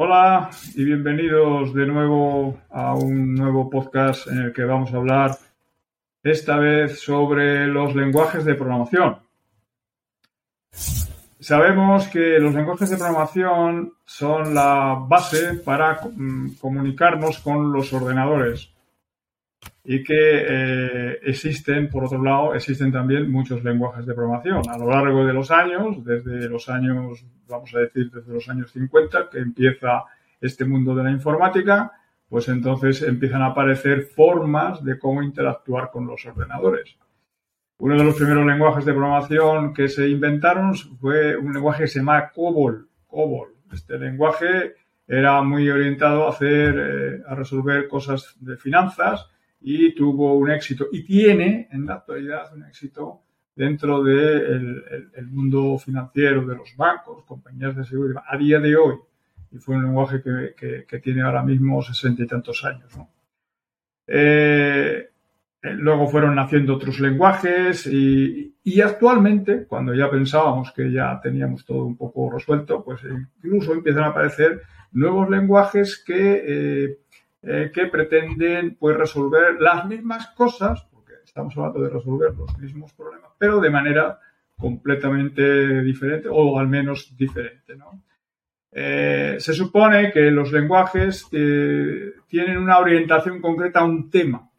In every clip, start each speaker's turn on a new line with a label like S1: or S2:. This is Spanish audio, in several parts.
S1: Hola y bienvenidos de nuevo a un nuevo podcast en el que vamos a hablar esta vez sobre los lenguajes de programación. Sabemos que los lenguajes de programación son la base para mm, comunicarnos con los ordenadores y que eh, existen, por otro lado, existen también muchos lenguajes de programación. A lo largo de los años, desde los años, vamos a decir, desde los años 50, que empieza este mundo de la informática, pues entonces empiezan a aparecer formas de cómo interactuar con los ordenadores. Uno de los primeros lenguajes de programación que se inventaron fue un lenguaje que se llama COBOL. COBOL. Este lenguaje era muy orientado a hacer, eh, a resolver cosas de finanzas y tuvo un éxito y tiene en la actualidad un éxito dentro del mundo financiero de los bancos, compañías de seguridad, a día de hoy. Y fue un lenguaje que, tiene ahora mismo sesenta y tantos años. Eh, eh, luego fueron naciendo otros lenguajes y, actualmente, cuando ya pensábamos que ya teníamos todo un poco resuelto, pues incluso empiezan a aparecer nuevos lenguajes que eh, eh, que pretenden pues, resolver las mismas cosas, porque estamos hablando de resolver los mismos problemas, pero de manera completamente diferente o al menos diferente. Eh, se supone que los lenguajes eh, tienen una orientación concreta a un tema.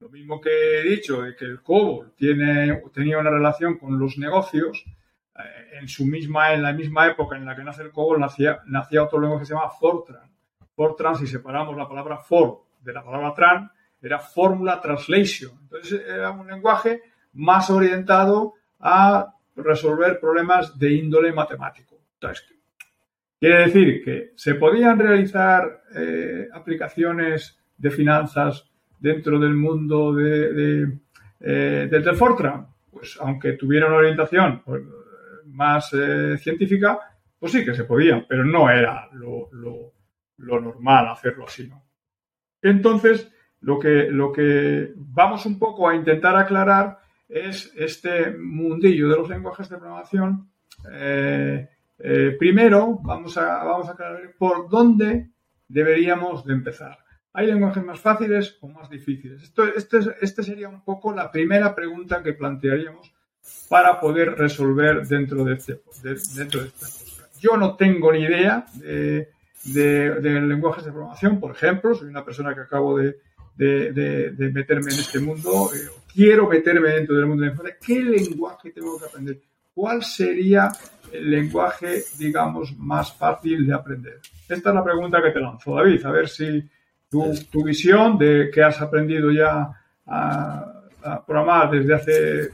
S1: Lo mismo que he dicho, de que el COBOL tiene, tenía una relación con los negocios, en, su misma, en la misma época en la que nace el COBOL nacía, nacía otro lenguaje que se llama Fortran Fortran, si separamos la palabra for de la palabra tran, era Formula Translation. Entonces era un lenguaje más orientado a resolver problemas de índole matemático. quiere decir que se podían realizar eh, aplicaciones de finanzas dentro del mundo de, eh, Fortran. Pues aunque tuviera una orientación pues, más eh, científica, pues sí que se podía, pero no era lo lo normal hacerlo así, ¿no? Entonces, lo que, lo que vamos un poco a intentar aclarar es este mundillo de los lenguajes de programación. Eh, eh, primero, vamos a, vamos a aclarar por dónde deberíamos de empezar. ¿Hay lenguajes más fáciles o más difíciles? Esto, este, este sería un poco la primera pregunta que plantearíamos para poder resolver dentro de este, dentro de esta Yo no tengo ni idea de de, lenguajes de programación, por ejemplo, soy una persona que acabo de, meterme en este mundo, eh, quiero meterme dentro del mundo de la ¿qué lenguaje tengo que aprender? ¿Cuál sería el lenguaje, digamos, más fácil de aprender? Esta es la pregunta que te lanzo, David, a ver si tu, tu visión de que has aprendido ya a, programar desde hace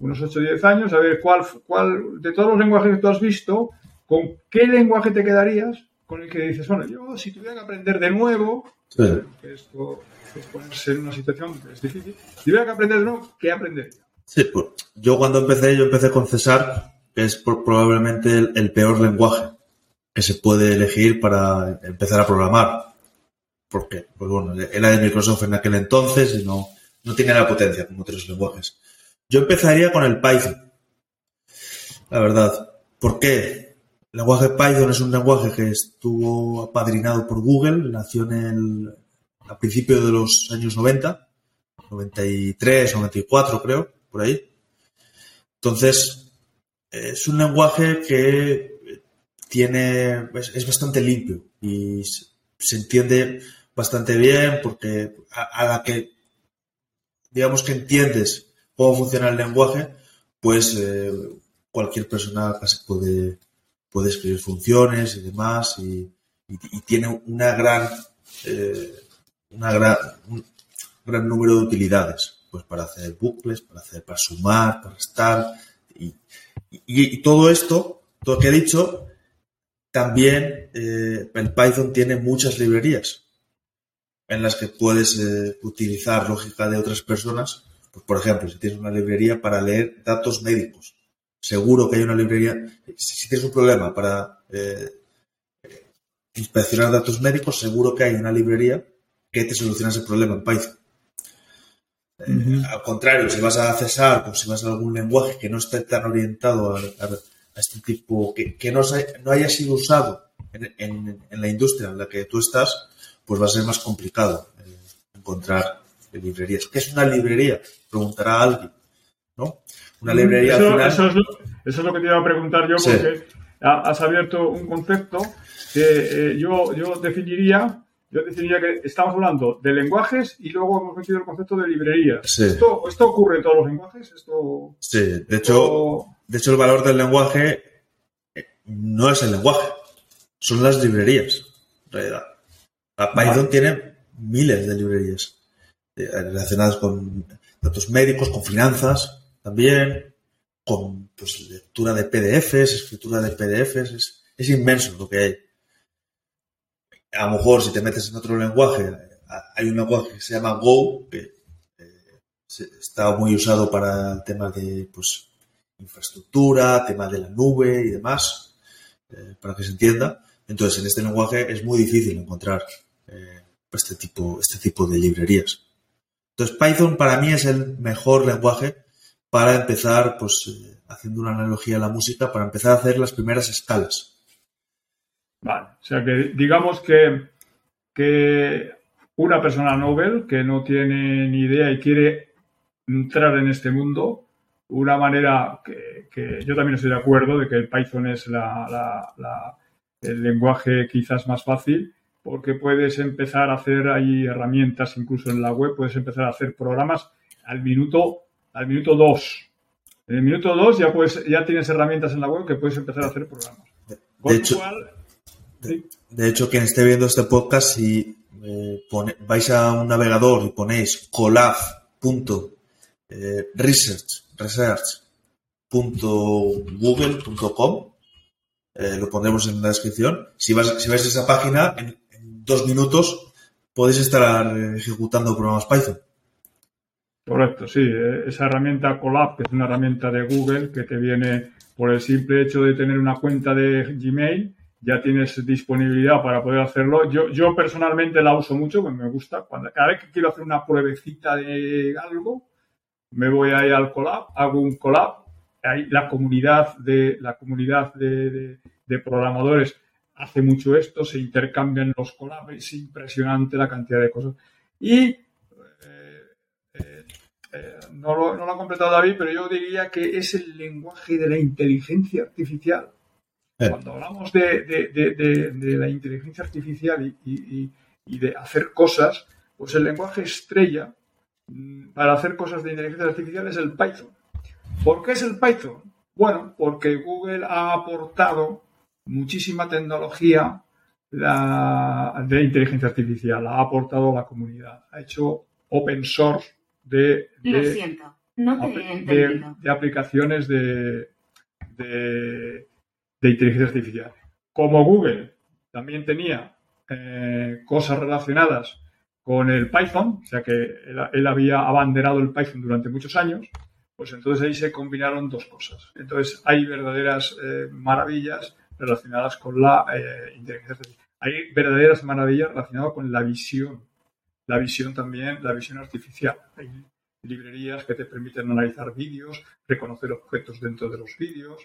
S1: unos 8 o 10 años, a ver cuál, cuál de todos los lenguajes que tú has visto, ¿con qué lenguaje te quedarías con el que dices, bueno, yo si tuviera que aprender de nuevo, que esto es ponerse en una situación que es difícil, si tuviera que aprender de nuevo, ¿qué aprendería?
S2: Sí, pues yo cuando empecé, yo empecé con César, que es probablemente el, peor lenguaje que se puede elegir para empezar a programar. Porque, pues bueno, era de Microsoft en aquel entonces y no, no tiene la potencia como otros lenguajes. Yo empezaría con el Python. La verdad. ¿Por qué? El lenguaje Python es un lenguaje que estuvo apadrinado por Google, nació en el, a principios de los años 90, 93, 94 creo, por ahí. Entonces, es un lenguaje que tiene, es, bastante limpio y se entiende bastante bien porque a, la que, digamos que entiendes cómo funciona el lenguaje, pues eh, cualquier persona casi puede, puede escribir funciones y demás y, tiene una gran, eh, gran, un gran número de utilidades, pues para hacer bucles, para hacer, para sumar, para restar y, y, todo esto, todo lo que he dicho, también eh, el Python tiene muchas librerías en las que puedes eh, utilizar lógica de otras personas. Pues, por ejemplo, si tienes una librería para leer datos médicos, seguro que hay una librería. Si, tienes un problema para eh, inspeccionar datos médicos, seguro que hay una librería que te soluciona ese problema en Python. Eh, al contrario, si vas a Cesar o si vas a algún lenguaje que no esté tan orientado a, este tipo, que, no, no, haya sido usado en, la industria en la que tú estás, pues va a ser más complicado eh, encontrar librerías. ¿Qué es una librería? Preguntará alguien, ¿no? Una librería
S1: eso,
S2: al final...
S1: eso, es lo, eso, es lo, que te iba a preguntar yo, porque has abierto un concepto que eh, yo, yo definiría yo definiría que estamos hablando de lenguajes y luego hemos metido el concepto de librerías. Esto, ¿Esto, ocurre en todos los lenguajes? Esto,
S2: sí, de hecho, de hecho el valor del lenguaje eh, no es el lenguaje, son las librerías, en realidad. Python tiene miles de librerías eh, relacionadas con datos médicos, con finanzas también, con pues, lectura de PDFs, escritura de PDFs, es, es inmenso lo que hay a lo mejor si te metes en otro lenguaje, hay un lenguaje que se llama Go, que eh, está muy usado para el tema de pues, infraestructura, tema de la nube y demás, eh, para que se entienda. Entonces, en este lenguaje es muy difícil encontrar eh, este, tipo, este tipo de librerías. Entonces, Python para mí es el mejor lenguaje para empezar, pues, haciendo una analogía a la música, para empezar a hacer las primeras escalas.
S1: Vale, o sea que digamos que, que una persona Nobel que no tiene ni idea y quiere entrar en este mundo, una manera que, yo también estoy de acuerdo de que el Python es el lenguaje quizás más fácil, porque puedes empezar a hacer ahí herramientas incluso en la web, puedes empezar a hacer programas al minuto al minuto 2. En el minuto 2 ya puedes, ya tienes herramientas en la web que puedes empezar a hacer programas.
S2: De de, hecho, quien esté viendo este podcast, si eh, vais a un navegador y ponéis colab.research.google.com, eh, lo pondremos en la descripción. Si, vas, si vais a esa página, en, dos minutos podéis estar ejecutando programas Python.
S1: Correcto, sí. Eh, esa herramienta Colab, que es una herramienta de Google que te viene por el simple hecho de tener una cuenta de Gmail, ya tienes disponibilidad para poder hacerlo. Yo, yo personalmente la uso mucho, me gusta. Cuando, cada vez que quiero hacer una pruebecita de algo, me voy ahí al collab, hago un collab. Ahí la comunidad de la comunidad de, programadores hace mucho esto, se intercambian los collabs, es impresionante la cantidad de cosas. Y eh, eh, eh, no, lo, no lo ha completado David, pero yo diría que es el lenguaje de la inteligencia artificial cuando hablamos de, la inteligencia artificial y, de hacer cosas, pues el lenguaje estrella mm, para hacer cosas de inteligencia artificial es el Python. ¿Por qué es el Python? Bueno, porque Google ha aportado muchísima tecnología de inteligencia artificial, ha aportado a la comunidad, ha hecho open source de, de aplicaciones de, de inteligencia artificial. Como Google también tenía eh, cosas relacionadas con el Python, o sea que él, había abanderado el Python durante muchos años, pues entonces ahí se combinaron dos cosas. Entonces hay verdaderas eh, maravillas relacionadas con la eh, inteligencia artificial. Hay verdaderas maravillas relacionadas con la visión. La visión también, la visión artificial. Hay librerías que te permiten analizar vídeos, reconocer objetos dentro de los vídeos,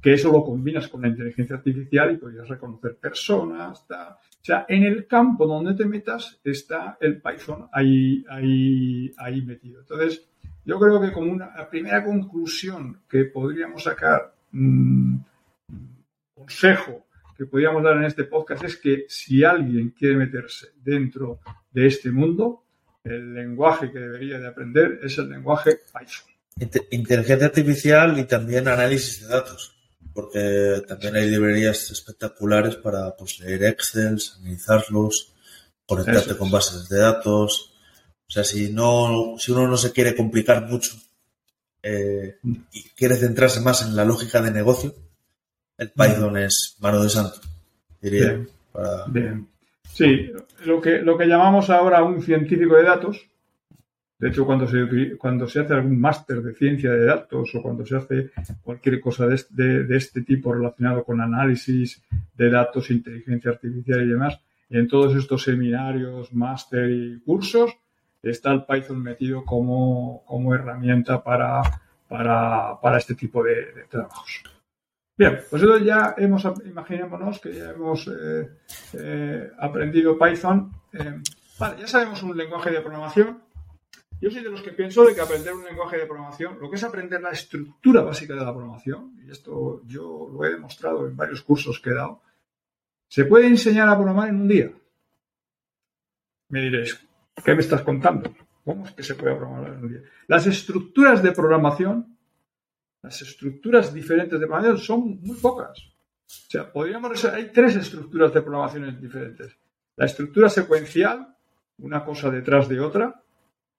S1: que eso lo combinas con la inteligencia artificial y podrías reconocer personas. O sea, en el campo donde te metas está el Python ahí, ahí, ahí metido. Entonces, yo creo que como una primera conclusión que podríamos sacar, mm, consejo que podríamos dar en este podcast es que si alguien quiere meterse dentro de este mundo, el lenguaje que debería de aprender es el lenguaje Python.
S2: Inteligencia artificial y también análisis de datos porque también hay librerías espectaculares para pues, leer Excel, analizarlos, conectarte con bases de datos. O sea, si no, si uno no se quiere complicar mucho eh, y quiere centrarse más en la lógica de negocio, el Python es mano de santo, diría.
S1: Bien. Sí, lo que, lo que llamamos ahora un científico de datos, de hecho, cuando se, cuando se hace algún máster de ciencia de datos o cuando se hace cualquier cosa de, este tipo relacionado con análisis de datos, inteligencia artificial y demás, en todos estos seminarios, máster y cursos, está el Python metido como, herramienta para, para, este tipo de, trabajos. Bien, pues ya hemos, imaginémonos que ya hemos eh, eh, aprendido Python. Eh, vale, ya sabemos un lenguaje de programación. Yo soy de los que pienso de que aprender un lenguaje de programación, lo que es aprender la estructura básica de la programación, y esto yo lo he demostrado en varios cursos que he dado, se puede enseñar a programar en un día. Me diréis, ¿qué me estás contando? ¿Cómo es que se puede programar en un día? Las estructuras de programación las estructuras diferentes de programación son muy pocas. O sea, podríamos hay tres estructuras de programación diferentes. La estructura secuencial, una cosa detrás de otra.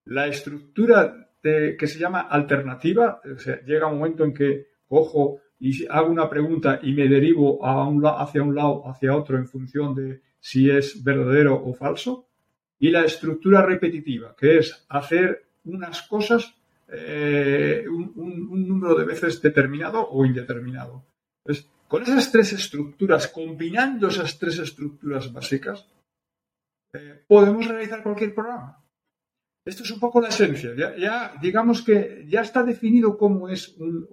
S1: La estructura que se llama alternativa, o sea, llega un momento en que cojo y hago una pregunta y me derivo hacia un lado, hacia otro en función de si es verdadero o falso. Y la estructura repetitiva, que es hacer unas cosas eh, un, número de veces determinado o indeterminado. Entonces, con esas tres estructuras, combinando esas tres estructuras básicas, eh, podemos realizar cualquier programa. Esto es un poco la esencia. Ya, digamos que ya está definido cómo es un,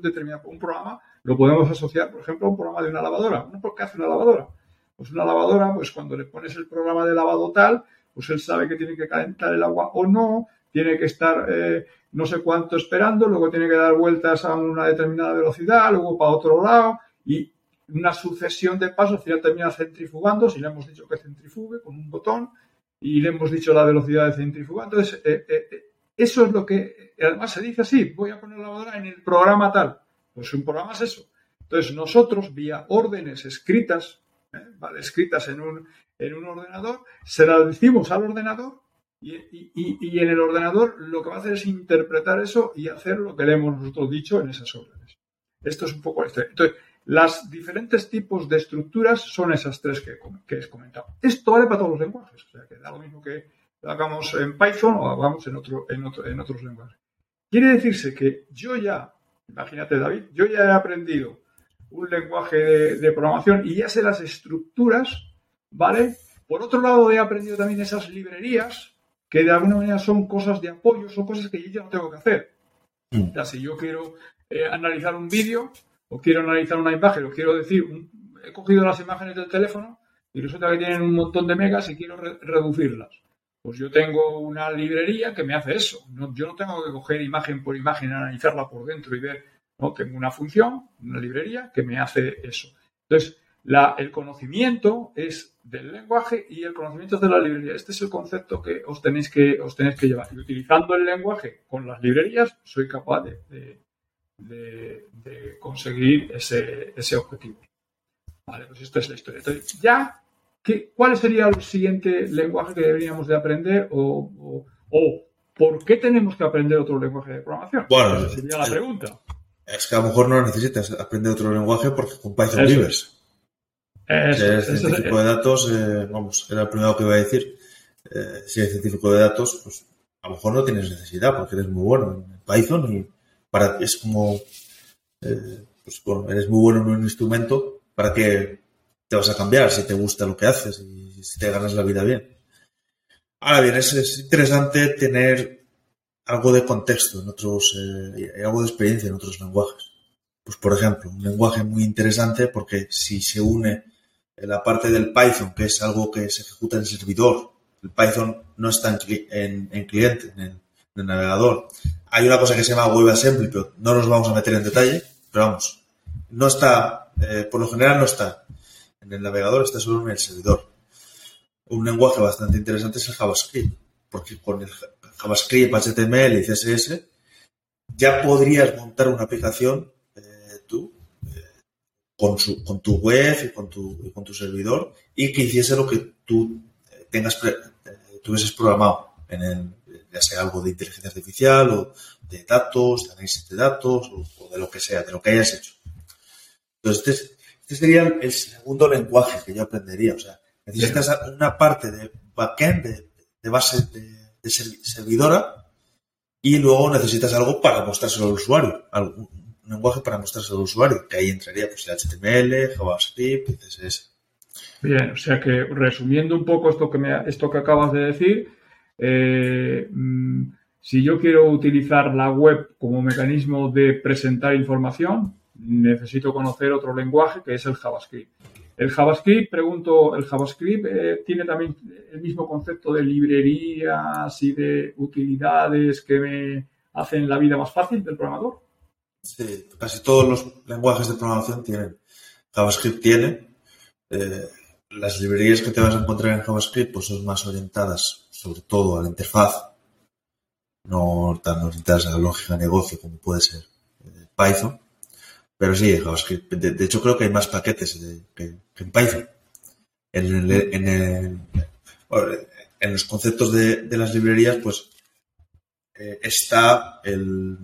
S1: determinado un programa. Lo podemos asociar, por ejemplo, a un programa de una lavadora. ¿No? ¿Qué hace una lavadora? Pues una lavadora, pues cuando le pones el programa de lavado tal, pues él sabe que tiene que calentar el agua o no, tiene que estar eh, no sé cuánto esperando, luego tiene que dar vueltas a una determinada velocidad, luego para otro lado y una sucesión de pasos, al final termina centrifugando, si le hemos dicho que centrifugue con un botón y le hemos dicho la velocidad de centrifuga. Entonces, eh, eh, eso es lo que, además se dice así, voy a poner la lavadora en el programa tal. Pues un programa es eso. Entonces, nosotros, vía órdenes escritas, ¿vale? escritas en un, en un ordenador, se las decimos al ordenador y, en el ordenador lo que va a hacer es interpretar eso y hacer lo que le hemos nosotros dicho en esas órdenes. Esto es un poco esto. Entonces, los diferentes tipos de estructuras son esas tres que, que he comentado. Esto vale para todos los lenguajes. O sea, que da lo mismo que hagamos en Python o hagamos en, otro, en, otro, en otros lenguajes. Quiere decirse que yo ya, imagínate David, yo ya he aprendido un lenguaje de programación y ya sé las estructuras, ¿vale? Por otro lado, he aprendido también esas librerías que de alguna manera son cosas de apoyo, son cosas que yo ya no tengo que hacer. Mm. O sea, si yo quiero eh, analizar un vídeo o quiero analizar una imagen o quiero decir, he cogido las imágenes del teléfono y resulta que tienen un montón de megas y quiero reducirlas. Pues yo tengo una librería que me hace eso. yo no tengo que coger imagen por imagen, analizarla por dentro y ver. No, tengo una función, una librería que me hace eso. Entonces, el conocimiento es del lenguaje y el conocimiento es de la librería. Este es el concepto que os tenéis que, os tenéis que llevar. Y utilizando el lenguaje con las librerías, soy capaz de, conseguir ese, objetivo. Vale, pues esta es la historia. Entonces, ya, ¿qué, ¿cuál sería el siguiente lenguaje que deberíamos de aprender o, por qué tenemos que aprender otro lenguaje de programación?
S2: Bueno,
S1: Esa sería la pregunta.
S2: Es que a lo mejor no necesitas aprender otro lenguaje porque con Python vives si eres científico de datos, eh, vamos, era el primero que iba a decir. Eh, si eres científico de datos, pues a lo mejor no tienes necesidad porque eres muy bueno en Python y para es como, eh, pues bueno, eres muy bueno en un instrumento, ¿para qué te vas a cambiar si te gusta lo que haces y si te ganas la vida bien? Ahora bien, es, interesante tener algo de contexto en otros, y algo de experiencia en otros lenguajes. Pues por ejemplo, un lenguaje muy interesante porque si se une la parte del Python, que es algo que se ejecuta en el servidor. El Python no está en, cliente, en el, navegador. Hay una cosa que se llama WebAssembly, pero no nos vamos a meter en detalle, pero vamos, no está, eh, por lo general no está en el navegador, está solo en el servidor. Un lenguaje bastante interesante es el JavaScript, porque con el JavaScript, HTML y CSS ya podrías montar una aplicación con, su, con tu web y con tu, con tu servidor y que hiciese lo que tú tengas eh, tuvieses programado en el, ya sea algo de inteligencia artificial o de datos, de análisis de datos o, de lo que sea, de lo que hayas hecho. Entonces, este, este, sería el segundo lenguaje que yo aprendería. O sea, necesitas una parte de backend, de, base de, servidora, y luego necesitas algo para mostrárselo al usuario, lenguaje para mostrarse al usuario, que ahí entraría pues el HTML, JavaScript CSS.
S1: Bien, o sea que resumiendo un poco esto que, me, esto que acabas de decir, eh, mm, si yo quiero utilizar la web como mecanismo de presentar información, necesito conocer otro lenguaje que es el JavaScript. El JavaScript, pregunto, ¿el JavaScript eh, tiene también el mismo concepto de librerías y de utilidades que me hacen la vida más fácil del programador?
S2: Sí, casi todos los lenguajes de programación tienen. JavaScript tiene. Eh, las librerías que te vas a encontrar en JavaScript pues son más orientadas sobre todo a la interfaz, no tan orientadas a la lógica de negocio como puede ser eh, Python. Pero sí, JavaScript. De, hecho, creo que hay más paquetes que, en Python. En, en, los conceptos de, las librerías, pues eh, está el,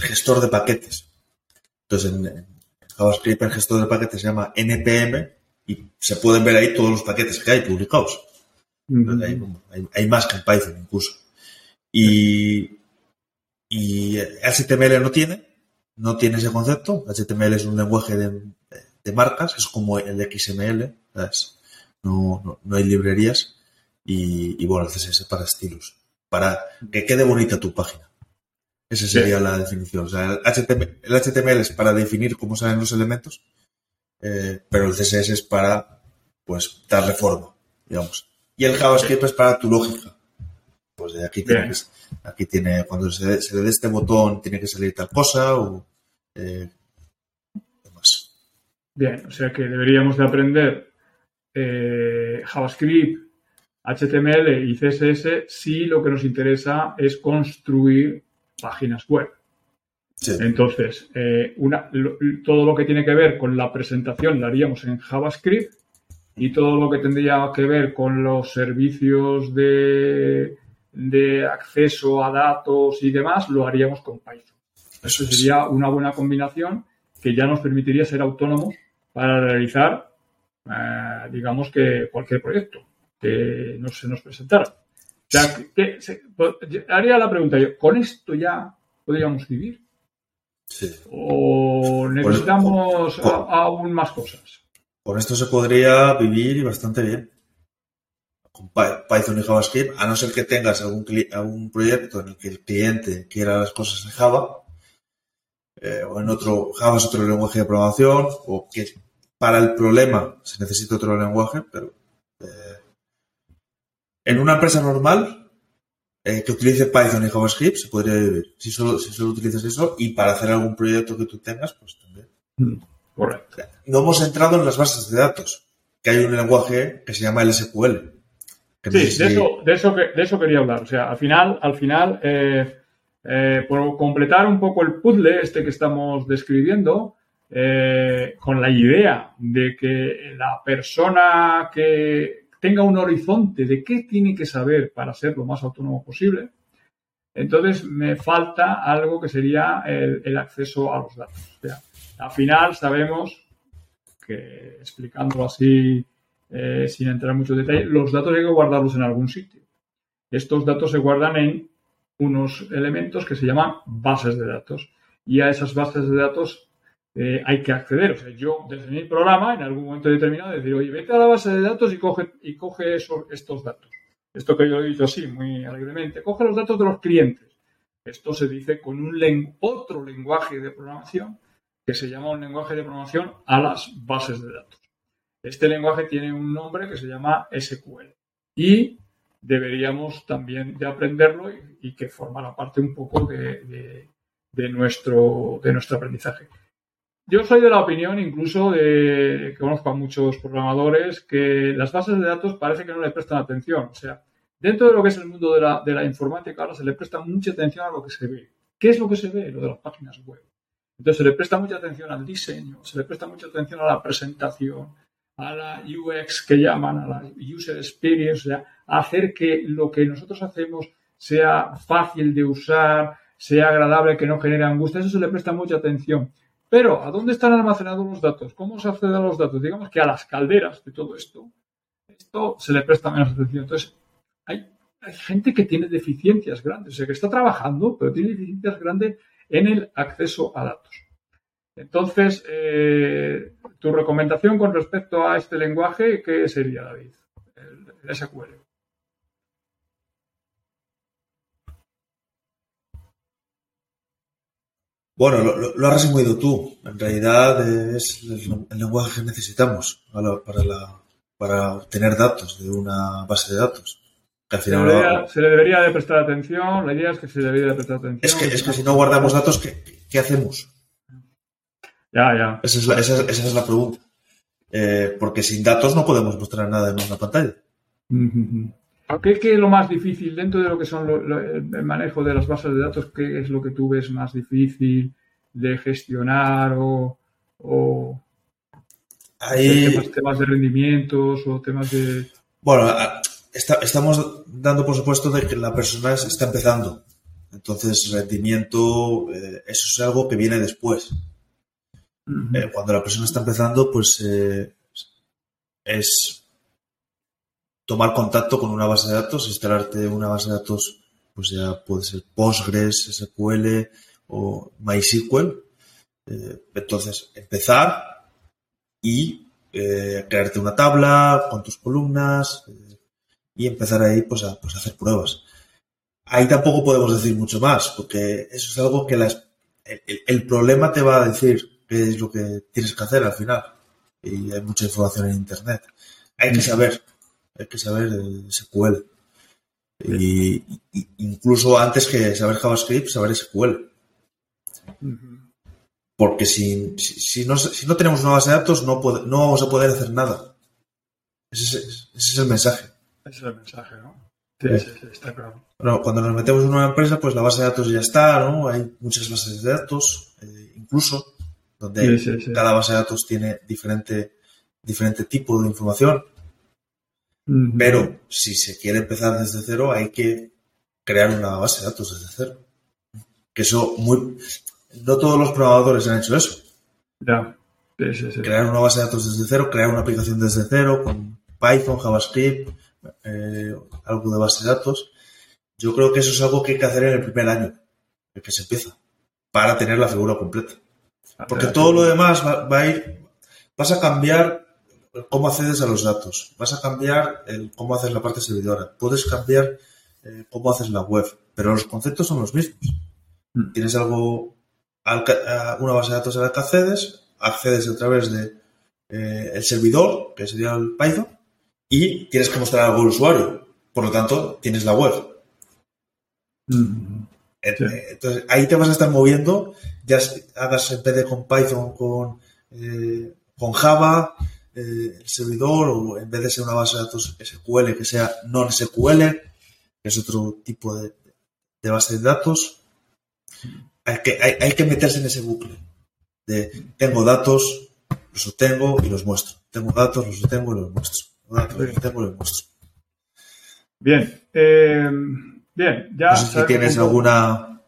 S2: gestor de paquetes. Entonces, en, JavaScript el gestor de paquetes se llama NPM y se pueden ver ahí todos los paquetes que hay publicados. hay, más que en Python incluso. Y, y HTML no tiene, no tiene ese concepto. HTML es un lenguaje de, marcas, es como el XML, no, no, hay librerías. Y, y, bueno, el CSS para estilos, para que quede bonita tu página. Esa sería la definición. O sea, el HTML, es para definir cómo salen los elementos, eh, pero el CSS es para, pues, darle forma, digamos. Y el JavaScript es para tu lógica. Pues de aquí tiene, aquí tiene, cuando se, le dé este botón, tiene que salir tal cosa o eh, demás.
S1: Bien, o sea que deberíamos de aprender eh, JavaScript, HTML y CSS si lo que nos interesa es construir páginas web. Entonces, eh, todo lo que tiene que ver con la presentación lo haríamos en JavaScript y todo lo que tendría que ver con los servicios de, acceso a datos y demás lo haríamos con Python. Eso sería una buena combinación que ya nos permitiría ser autónomos para realizar, eh, digamos que cualquier proyecto que no se nos presentara. Sea, que, pues, haría la pregunta yo, ¿con esto ya podríamos vivir? Sí. ¿O necesitamos aún más cosas?
S2: Con esto se podría vivir bastante bien. Con Python y JavaScript, a no ser que tengas algún, algún proyecto en el que el cliente quiera las cosas en Java, eh, o en otro, Java es otro lenguaje de programación, o que para el problema se necesita otro lenguaje, pero en una empresa normal eh, que utilice Python y JavaScript se podría vivir. Si solo, si solo utilizas eso y para hacer algún proyecto que tú tengas, pues también.
S1: Mm, correcto.
S2: No hemos entrado en las bases de datos, que hay un lenguaje que se llama el SQL.
S1: Sí, de, eso, de, eso, de eso quería hablar. O sea, al final, al final eh, eh, por completar un poco el puzzle este que estamos describiendo, con la idea de que la persona que, tenga un horizonte de qué tiene que saber para ser lo más autónomo posible, entonces me falta algo que sería el, acceso a los datos. al final sabemos que, explicándolo así, eh, sin entrar en muchos detalles, los datos hay que guardarlos en algún sitio. Estos datos se guardan en unos elementos que se llaman bases de datos. Y a esas bases de datos eh, hay que acceder. O sea, yo desde mi programa, en algún momento determinado, decir, oye, vete a la base de datos y coge, y coge estos datos. Esto que yo he dicho así, muy alegremente, coge los datos de los clientes. Esto se dice con un otro lenguaje de programación que se llama un lenguaje de programación a las bases de datos. Este lenguaje tiene un nombre que se llama SQL y deberíamos también de aprenderlo y, que formara parte un poco de, de, nuestro, de nuestro aprendizaje. Yo soy de la opinión, incluso de que conozco a muchos programadores, que las bases de datos parece que no le prestan atención. O sea, dentro de lo que es el mundo de la, informática, ahora se le presta mucha atención a lo que se ve. ¿Qué es lo que se ve? Lo de las páginas web. Entonces se le presta mucha atención al diseño, se le presta mucha atención a la presentación, a la UX que llaman, a la User Experience, o sea, hacer que lo que nosotros hacemos sea fácil de usar, sea agradable, que no genere angustia. Eso se le presta mucha atención. Pero, ¿a dónde están almacenados los datos? ¿Cómo se accede a los datos? Digamos que a las calderas de todo esto, esto se le presta menos atención. Entonces, hay, gente que tiene deficiencias grandes, o sea, que está trabajando, pero tiene deficiencias grandes en el acceso a datos. Entonces, eh, tu recomendación con respecto a este lenguaje, ¿qué sería, David? el SQL.
S2: Bueno, lo, lo, has resumido tú. En realidad es el, lenguaje que necesitamos para, la, para obtener datos de una base de datos.
S1: se, le debería, se, le debería, de prestar atención. La idea es que se debería de prestar atención.
S2: Es que, es que si no guardamos datos, ¿qué, qué hacemos?
S1: Ya, ya.
S2: Esa es la, esa, esa es la pregunta. Eh, porque sin datos no podemos mostrar nada en una pantalla.
S1: ¿Qué, es lo más difícil dentro de lo que son el manejo de las bases de datos? ¿Qué es lo que tú ves más difícil de gestionar o, o temas, de rendimientos o temas de...
S2: Bueno, estamos dando por supuesto de que la persona está empezando. Entonces, rendimiento, eh, eso es algo que viene después. Eh, cuando la persona está empezando, pues eh, es tomar contacto con una base de datos, instalarte una base de datos, pues ya puede ser Postgres, SQL o MySQL. Eh, entonces, empezar y eh, crearte una tabla con tus columnas eh, y empezar ahí pues a, pues a, hacer pruebas. Ahí tampoco podemos decir mucho más, porque eso es algo que las, el, el problema te va a decir qué es lo que tienes que hacer al final. Y hay mucha información en Internet. Hay que saber hay que saber SQL. Y, incluso antes que saber JavaScript, saber SQL. Porque si, si, no, si no tenemos una base de datos, no, no vamos a poder hacer nada. Ese es, ese es el mensaje.
S1: Ese es el mensaje, ¿no? Sí, sí, sí, está claro.
S2: cuando nos metemos en una empresa, pues la base de datos ya está, ¿no? Hay muchas bases de datos, eh, incluso, donde cada base de datos tiene diferente, diferente tipo de información. Pero si se quiere empezar desde cero, hay que crear una base de datos desde cero. Que eso muy. No todos los programadores han hecho eso.
S1: Ya.
S2: Crear una base de datos desde cero, crear una aplicación desde cero con Python, JavaScript, eh, algo de base de datos. Yo creo que eso es algo que hay que hacer en el primer año, el que se empieza, para tener la figura completa. Porque todo lo demás va, va a ir, vas a cambiar cómo accedes a los datos, vas a cambiar el cómo haces la parte servidora, puedes cambiar eh, cómo haces la web, pero los conceptos son los mismos. Mm. Tienes algo, una base de datos a la que accedes, accedes a través de eh, el servidor, que sería el Python, y tienes que mostrar algo al usuario. Por lo tanto, tienes la web.
S1: Mm.
S2: Entonces, ahí te vas a estar moviendo, ya hagas en vez de con Python, con, eh, con Java, eh, el servidor o en vez de ser una base de datos SQL, que sea non-SQL, que es otro tipo de, base de datos. Hay que, hay, que meterse en ese bucle de tengo datos, los obtengo y los muestro. Tengo datos, los obtengo y los muestro. Datos, los obtengo y los muestro.
S1: Bien. Eh, bien, ya.
S2: No sé si tienes alguna.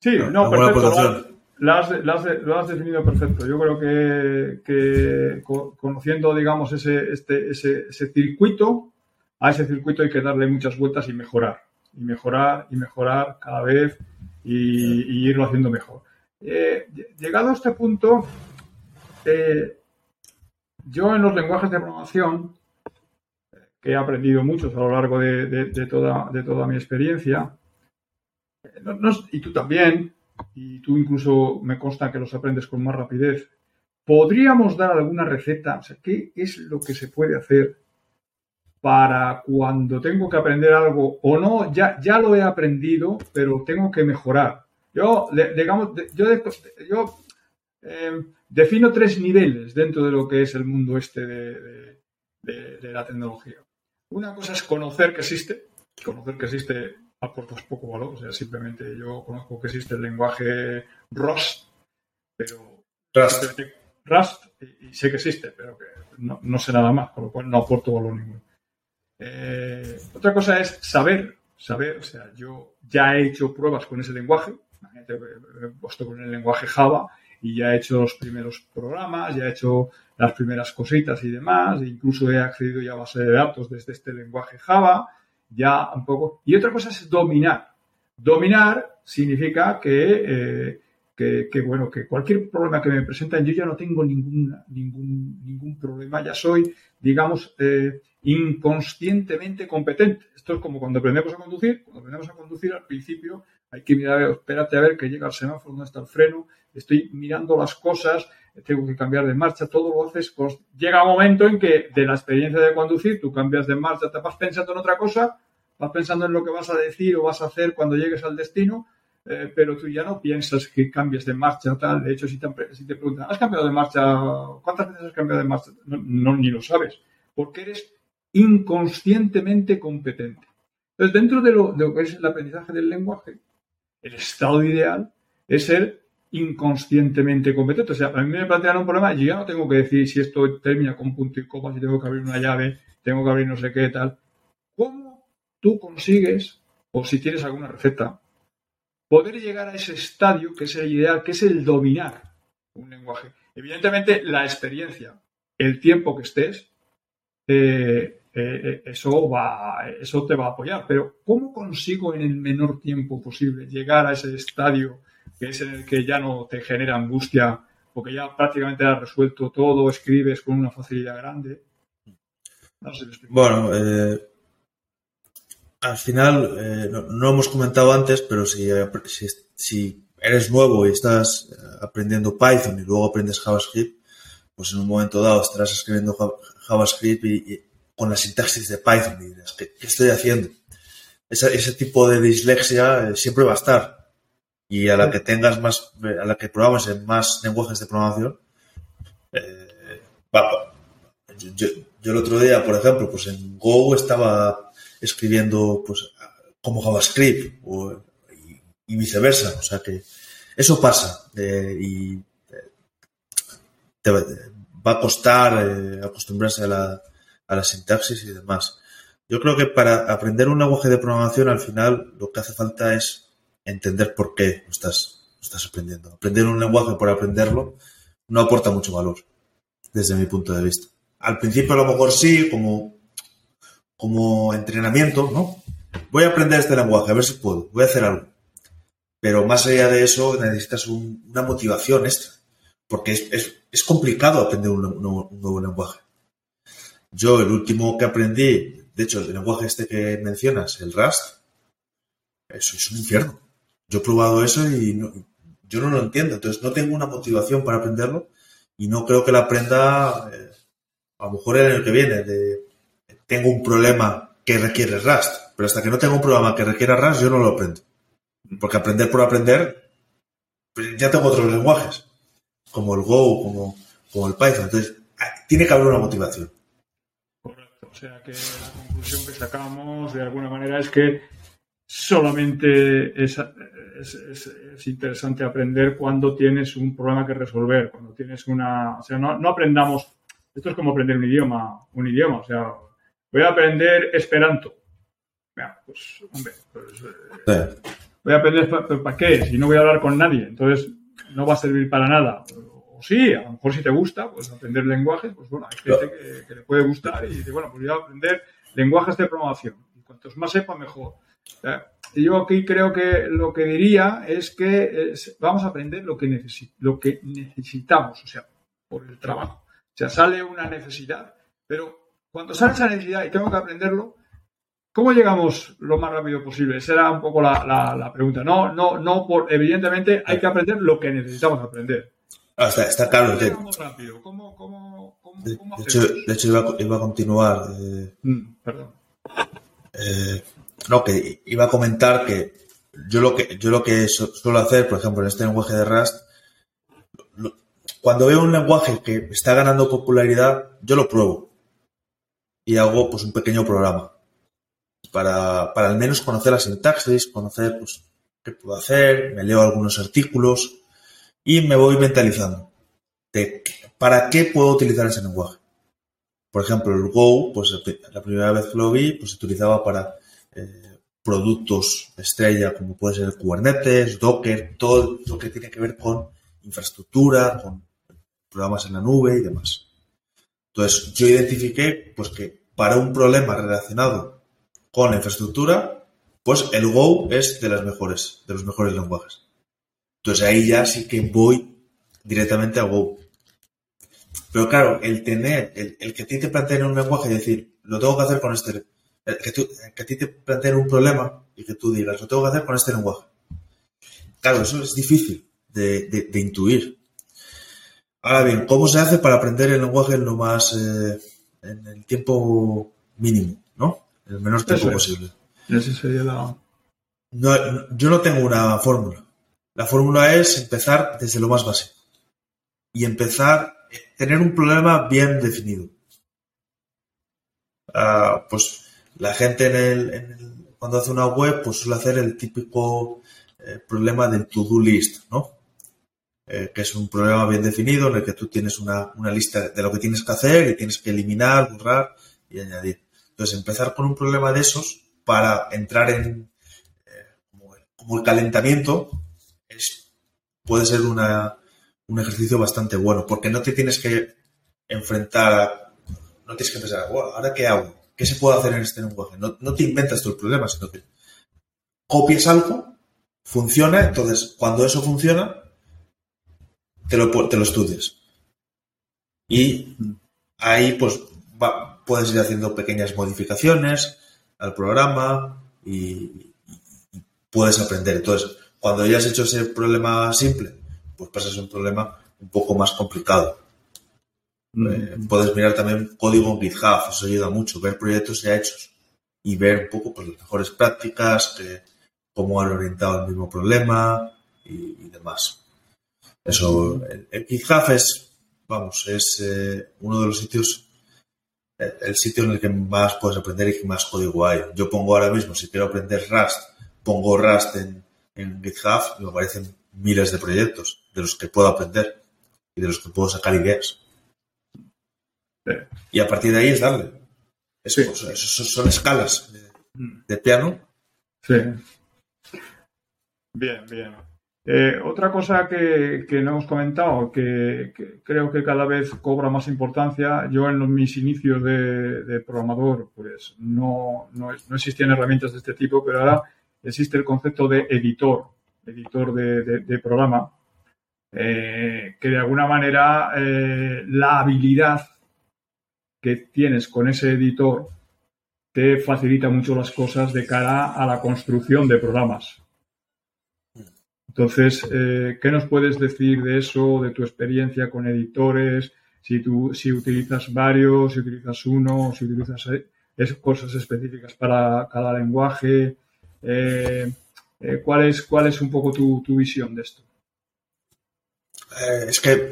S1: Sí, no, perfecto lo has, definido perfecto. Yo creo que, conociendo, digamos, ese, este, ese, circuito, a ese circuito hay que darle muchas vueltas y mejorar. Y mejorar y mejorar cada vez y, irlo haciendo mejor. Eh, llegado a este punto, eh, yo en los lenguajes de programación, que he aprendido muchos a lo largo de, toda, de toda mi experiencia, eh, y tú también, y tú incluso me consta que los aprendes con más rapidez, ¿podríamos dar alguna receta? O sea, ¿qué es lo que se puede hacer para cuando tengo que aprender algo o no, ya, ya lo he aprendido, pero tengo que mejorar? Yo, digamos, yo, em, defino tres niveles dentro de lo que es el mundo este de, de la tecnología. Una cosa es conocer que existe, conocer que existe aportas poco valor. O sea, simplemente yo conozco que existe el lenguaje Rust, pero
S2: Rust,
S1: Rust y, sé que existe, pero que no, sé nada más, con lo cual no aporto valor ninguno. Eh, otra cosa es saber, saber, o sea, yo ya he hecho pruebas con ese lenguaje, he puesto con el lenguaje Java y ya he hecho los primeros programas, ya he hecho las primeras cositas y demás, e incluso he accedido ya a base de datos desde este lenguaje Java, ya un poco. Y otra cosa es dominar. Dominar significa que, eh, que, bueno, que cualquier problema que me presentan, yo ya no tengo ningún, ningún, ningún problema, ya soy, digamos, eh, inconscientemente competente. Esto es como cuando aprendemos a conducir. Cuando aprendemos a conducir, al principio hay que mirar, espérate a ver que llega el semáforo, dónde está el freno, estoy mirando las cosas, tengo que cambiar de marcha, todo lo haces. Llega un momento en que de la experiencia de conducir, tú cambias de marcha, te vas pensando en otra cosa, vas pensando en lo que vas a decir o vas a hacer cuando llegues al destino, eh, pero tú ya no piensas que cambies de marcha tal. De hecho, si te, si te preguntan, ¿has cambiado de marcha? ¿Cuántas veces has cambiado de marcha? No, ni lo sabes, porque eres inconscientemente competente. Entonces, dentro de lo, de lo que es el aprendizaje del lenguaje, el estado ideal es ser inconscientemente competente. O sea, a mí me plantean un problema yo ya no tengo que decir si esto termina con punto y coma, si tengo que abrir una llave, tengo que abrir no sé qué, tal. ¿Cómo tú consigues, o si tienes alguna receta, poder llegar a ese estadio que es el ideal, que es el dominar un lenguaje? Evidentemente, la experiencia, el tiempo que estés, eh, eh, eso, va, eso te va a apoyar. Pero, ¿cómo consigo en el menor tiempo posible llegar a ese estadio que es en el que ya no te genera angustia porque ya prácticamente has resuelto todo, escribes con una facilidad grande.
S2: bueno, eh, al final, eh, no, hemos comentado antes, pero si, si, eres nuevo y estás eh, aprendiendo Python y luego aprendes JavaScript, pues en un momento dado estarás escribiendo JavaScript y, con la sintaxis de Python y dirás, ¿qué, estoy haciendo? ese tipo de dislexia siempre va a estar. Y a la que tengas más, a la que programas en más lenguajes de programación, eh, yo, el otro día, por ejemplo, pues en Go estaba escribiendo pues como JavaScript y, viceversa, o sea que eso pasa eh, y eh, va, a costar acostumbrarse a la, a la sintaxis y demás. Yo creo que para aprender un lenguaje de programación al final lo que hace falta es entender por qué estás, estás aprendiendo. Aprender un lenguaje por aprenderlo no aporta mucho valor, desde mi punto de vista. Al principio a lo mejor sí, como, como entrenamiento, ¿no? Voy a aprender este lenguaje, a ver si puedo, voy a hacer algo. Pero más allá de eso necesitas una motivación extra, porque es, es, complicado aprender un, un, nuevo lenguaje. Yo el último que aprendí, de hecho el lenguaje este que mencionas, el Rust, eso es un infierno. Yo he probado eso y yo no lo entiendo. Entonces no tengo una motivación para aprenderlo y no creo que la aprenda eh, a lo mejor el que viene. De, tengo un problema que requiere Rust, pero hasta que no tengo un problema que requiera Rust yo no lo aprendo. Porque aprender por aprender, pues ya tengo otros lenguajes, como el Go, como, como el Python. Entonces ah, tiene que haber una motivación.
S1: Correcto. O sea que la conclusión que sacamos de alguna manera es que solamente es, es, interesante aprender cuando tienes un problema que resolver, cuando tienes una... O sea, no, no, aprendamos... Esto es como aprender un idioma, un idioma, o sea, voy a aprender esperanto. pues, hombre, pues, eh, voy a aprender para qué, si no voy a hablar con nadie, entonces no va a servir para nada. O sí, a lo mejor si te gusta, pues aprender lenguajes, pues bueno, hay gente que, le puede gustar y dice, bueno, pues voy a aprender lenguajes de programación. Y cuantos más sepa, mejor. Yo aquí creo que lo que diría es que vamos a aprender lo que, lo que necesitamos, o sea, por el trabajo. O sea, sale una necesidad, pero cuando sale esa necesidad y tengo que aprenderlo, ¿cómo llegamos lo más rápido posible? Esa era un poco la, pregunta. No, no, no, por, evidentemente hay que aprender lo que necesitamos aprender.
S2: Ah, está, claro. de, hecho, iba, a continuar. Eh, mm, perdón. Eh, no, que iba a comentar que yo lo que, yo lo que suelo hacer, por ejemplo, en este lenguaje de Rust, cuando veo un lenguaje que está ganando popularidad, yo lo pruebo y hago pues un pequeño programa para, para al menos conocer la sintaxis, conocer pues qué puedo hacer, me leo algunos artículos y me voy mentalizando de para qué puedo utilizar ese lenguaje. Por ejemplo, el Go, pues la primera vez que lo vi, pues se utilizaba para eh, productos estrella como puede ser Kubernetes, Docker, todo lo que tiene que ver con infraestructura, con programas en la nube y demás. Entonces, yo identifiqué pues que para un problema relacionado con la infraestructura, pues el Go es de las mejores, de los mejores lenguajes. Entonces ahí ya sí que voy directamente a Go. Pero claro, el tener, el, que a ti te planteen un lenguaje y decir, lo tengo que hacer con este, que, tú, a ti te planteen un problema y que tú digas, lo tengo que hacer con este lenguaje. Claro, eso es difícil. de, intuir. Ahora bien, ¿cómo se hace para aprender el lenguaje en lo más, eh, en el tiempo mínimo, ¿no? En el menor tiempo posible.
S1: Ese sería la...
S2: yo no tengo una fórmula. La fórmula es empezar desde lo más básico. Y empezar, tener un problema bien definido. Ah, pues la gente en el, cuando hace una web, pues suele hacer el típico eh, problema del to-do list, ¿no? Eh, que es un problema bien definido en el que tú tienes una, lista de lo que tienes que hacer y tienes que eliminar, borrar y añadir. Entonces, empezar con un problema de esos para entrar en eh, como, el calentamiento puede ser un ejercicio bastante bueno, porque no te tienes que enfrentar a, no tienes que pensar, ¿ahora qué hago? ¿Qué se puede hacer en este lenguaje? No, te inventas tú el problema, sino que copias algo, funciona, entonces cuando eso funciona, te lo, te lo estudias. Y ahí pues puedes ir haciendo pequeñas modificaciones al programa y, puedes aprender. Entonces, cuando ya has hecho ese problema simple, pues pasas a un problema un poco más complicado. Eh, puedes mirar también código en GitHub, eso ayuda mucho, ver proyectos ya hechos y ver un poco pues, las mejores prácticas, cómo han orientado el mismo problema y, demás. Eso, el, GitHub es, vamos, es eh, uno de los sitios, el sitio en el que más puedes aprender y que más código hay. Yo pongo ahora mismo, si quiero aprender Rust, pongo Rust en, en GitHub y me aparecen miles de proyectos de los que puedo aprender y de los que puedo sacar ideas. Y a partir de ahí es darle. Eso, son escalas de, piano.
S1: Sí. Bien, bien. Eh, otra cosa que, no hemos comentado, que, creo que cada vez cobra más importancia, yo en mis inicios de, programador, pues no, no, existían herramientas de este tipo, pero ahora existe el concepto de editor, editor de, programa, eh, que de alguna manera eh, la habilidad que tienes con ese editor te facilita mucho las cosas de cara a la construcción de programas. Entonces, eh, ¿qué nos puedes decir de eso, de tu experiencia con editores? Si tú, si utilizas varios, si utilizas uno, si utilizas eh, cosas específicas para cada lenguaje. Eh, ¿cuál, es, ¿Cuál es un poco tu, visión de esto?
S2: es que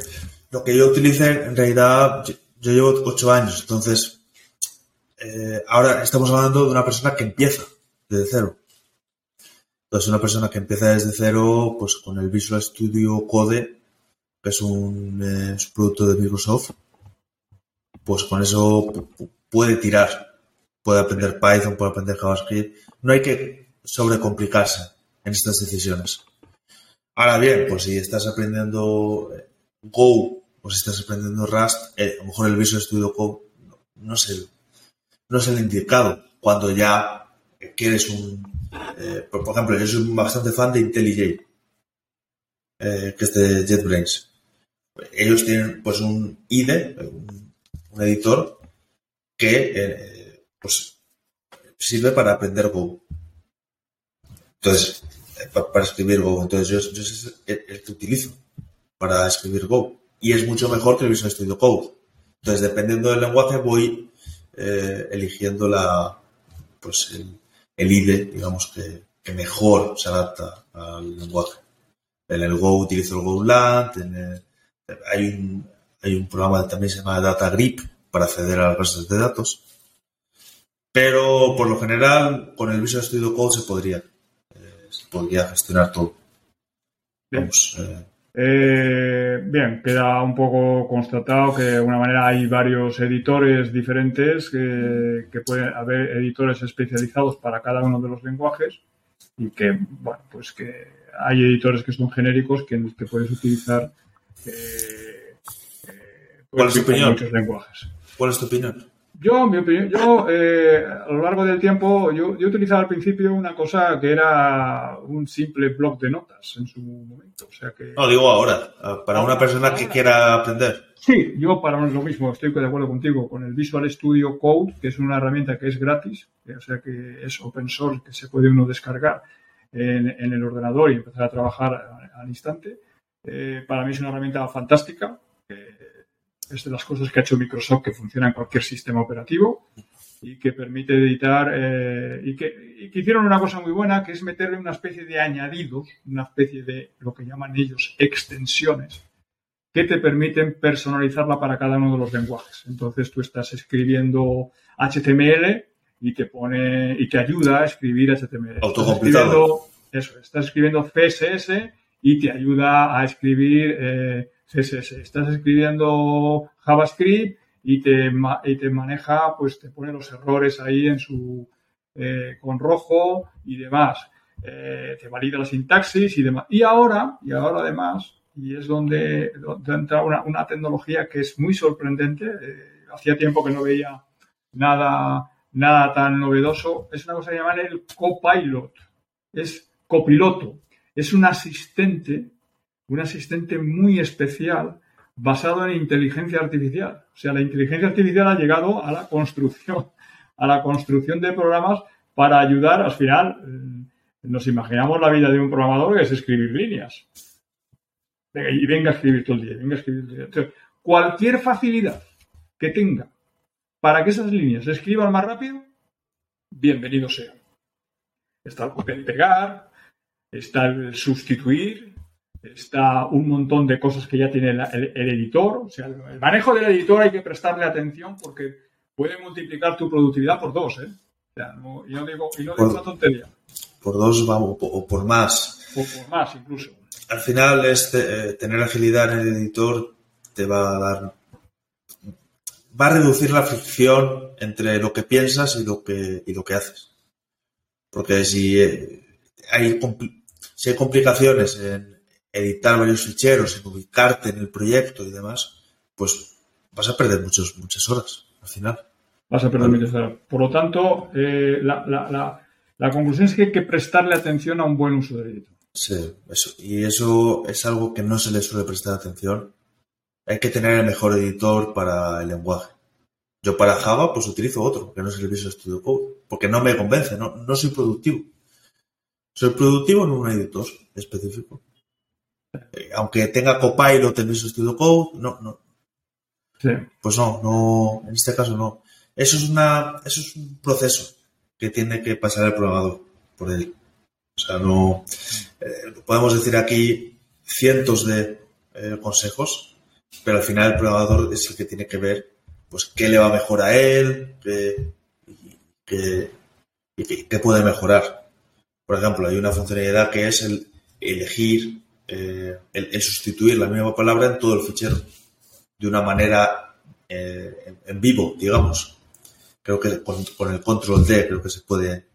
S2: lo que yo utilicé en realidad yo llevo ocho años, entonces ahora estamos hablando de una persona que empieza desde cero. Entonces, una persona que empieza desde cero, pues con el Visual Studio Code, que es un, eh, producto de Microsoft, pues con eso puede tirar. Puede aprender Python, puede aprender JavaScript. No hay que sobrecomplicarse en estas decisiones. Ahora bien, pues si estás aprendiendo eh, Go o si estás aprendiendo Rust, eh, a lo mejor el Visual Studio Code no no es el indicado cuando ya quieres un... Eh, por, ejemplo, yo soy bastante fan de IntelliJ, eh, que es de JetBrains. Ellos tienen pues un IDE, un, editor, que pues sirve para aprender Go. Entonces, para, escribir Go. Entonces, yo, yo es el que utilizo para escribir Go y es mucho mejor que el Visual Studio Code. Entonces, dependiendo del lenguaje, voy eh, eligiendo la, pues el, IDE, digamos, que, mejor se adapta al lenguaje. En el Go utilizo el GoLand, en hay, un, hay un programa que también se llama Data Grip para acceder a las bases de datos. Pero por lo general, con el Visual Studio Code se podría, eh, se podría gestionar todo.
S1: Vamos, eh, eh, bien, queda un poco constatado que de alguna manera hay varios editores diferentes, que, que pueden haber editores especializados para cada uno de los lenguajes y que, bueno, pues que hay editores que son genéricos que, que puedes utilizar
S2: eh, eh, ¿Cuál es tu opinión? muchos lenguajes. ¿Cuál es tu opinión?
S1: Yo, mi opinión, yo eh, a lo largo del tiempo, yo, yo utilizaba al principio una cosa que era un simple blog de notas en su momento. O sea que,
S2: no, digo ahora, para una persona que quiera aprender.
S1: Sí, yo para lo mismo, estoy de acuerdo contigo, con el Visual Studio Code, que es una herramienta que es gratis, o sea que es open source, que se puede uno descargar en, en el ordenador y empezar a trabajar al instante. eh, para mí es una herramienta fantástica. Es de las cosas que ha hecho Microsoft que funciona en cualquier sistema operativo y que permite editar eh, y, que, hicieron una cosa muy buena que es meterle una especie de añadidos, una especie de lo que llaman ellos extensiones que te permiten personalizarla para cada uno de los lenguajes. Entonces tú estás escribiendo HTML y te pone y te ayuda a escribir HTML.
S2: Autocompletado.
S1: Eso, estás escribiendo CSS y te ayuda a escribir eh, CSS. Estás escribiendo JavaScript y te, y te maneja, pues te pone los errores ahí en su, eh, con rojo y demás. Eh, te valida la sintaxis y demás. Y ahora, y ahora además, y es donde, entra una, una, tecnología que es muy sorprendente, eh, hacía tiempo que no veía nada, nada tan novedoso, es una cosa que llaman el copilot, es copiloto, es un asistente, un asistente muy especial basado en inteligencia artificial. O sea, la inteligencia artificial ha llegado a la construcción, a la construcción de programas para ayudar, al final, eh, nos imaginamos la vida de un programador que es escribir líneas. y venga a escribir todo el día, venga a escribir todo el día. Cualquier facilidad que tenga para que esas líneas se escriban más rápido, bienvenido sea. Está el copiar y pegar, está el sustituir, está un montón de cosas que ya tiene el, editor. O sea, el manejo del editor hay que prestarle atención porque puede multiplicar tu productividad por dos, ¿eh? O sea, no, yo digo, y no digo una tontería.
S2: Por dos, vamos, o por más.
S1: O por más, incluso.
S2: Al final, este, eh, tener agilidad en el editor te va a dar. Va a reducir la fricción entre lo que piensas y lo que, y lo que haces. Porque si eh, hay, si hay complicaciones en, editar varios ficheros, en ubicarte en el proyecto y demás, pues vas a perder muchos, muchas horas al final.
S1: Vas a perder muchas horas. Por lo tanto, eh, la, la, la, conclusión es que hay que prestarle atención a un buen uso del editor.
S2: Sí, eso. Y eso es algo que no se le suele prestar atención. Hay que tener el mejor editor para el lenguaje. Yo para Java pues utilizo otro, que no es el Visual Studio Code, porque no me convence, no, no soy productivo. Soy productivo en un editor específico. Eh, aunque tenga Copilot en Visual Studio Code, no, no. Pues no, no, en este caso no. Eso es una, eso es un proceso que tiene que pasar el programador por él. O sea, no, eh, podemos decir aquí cientos de eh, consejos, pero al final el programador es el que tiene que ver, pues, qué le va mejor a él, qué, qué, qué puede mejorar. Por ejemplo, hay una funcionalidad que es el elegir eh, el, sustituir la misma palabra en todo el fichero de una manera eh, en, vivo, digamos. Creo que con, el control D creo que se puede,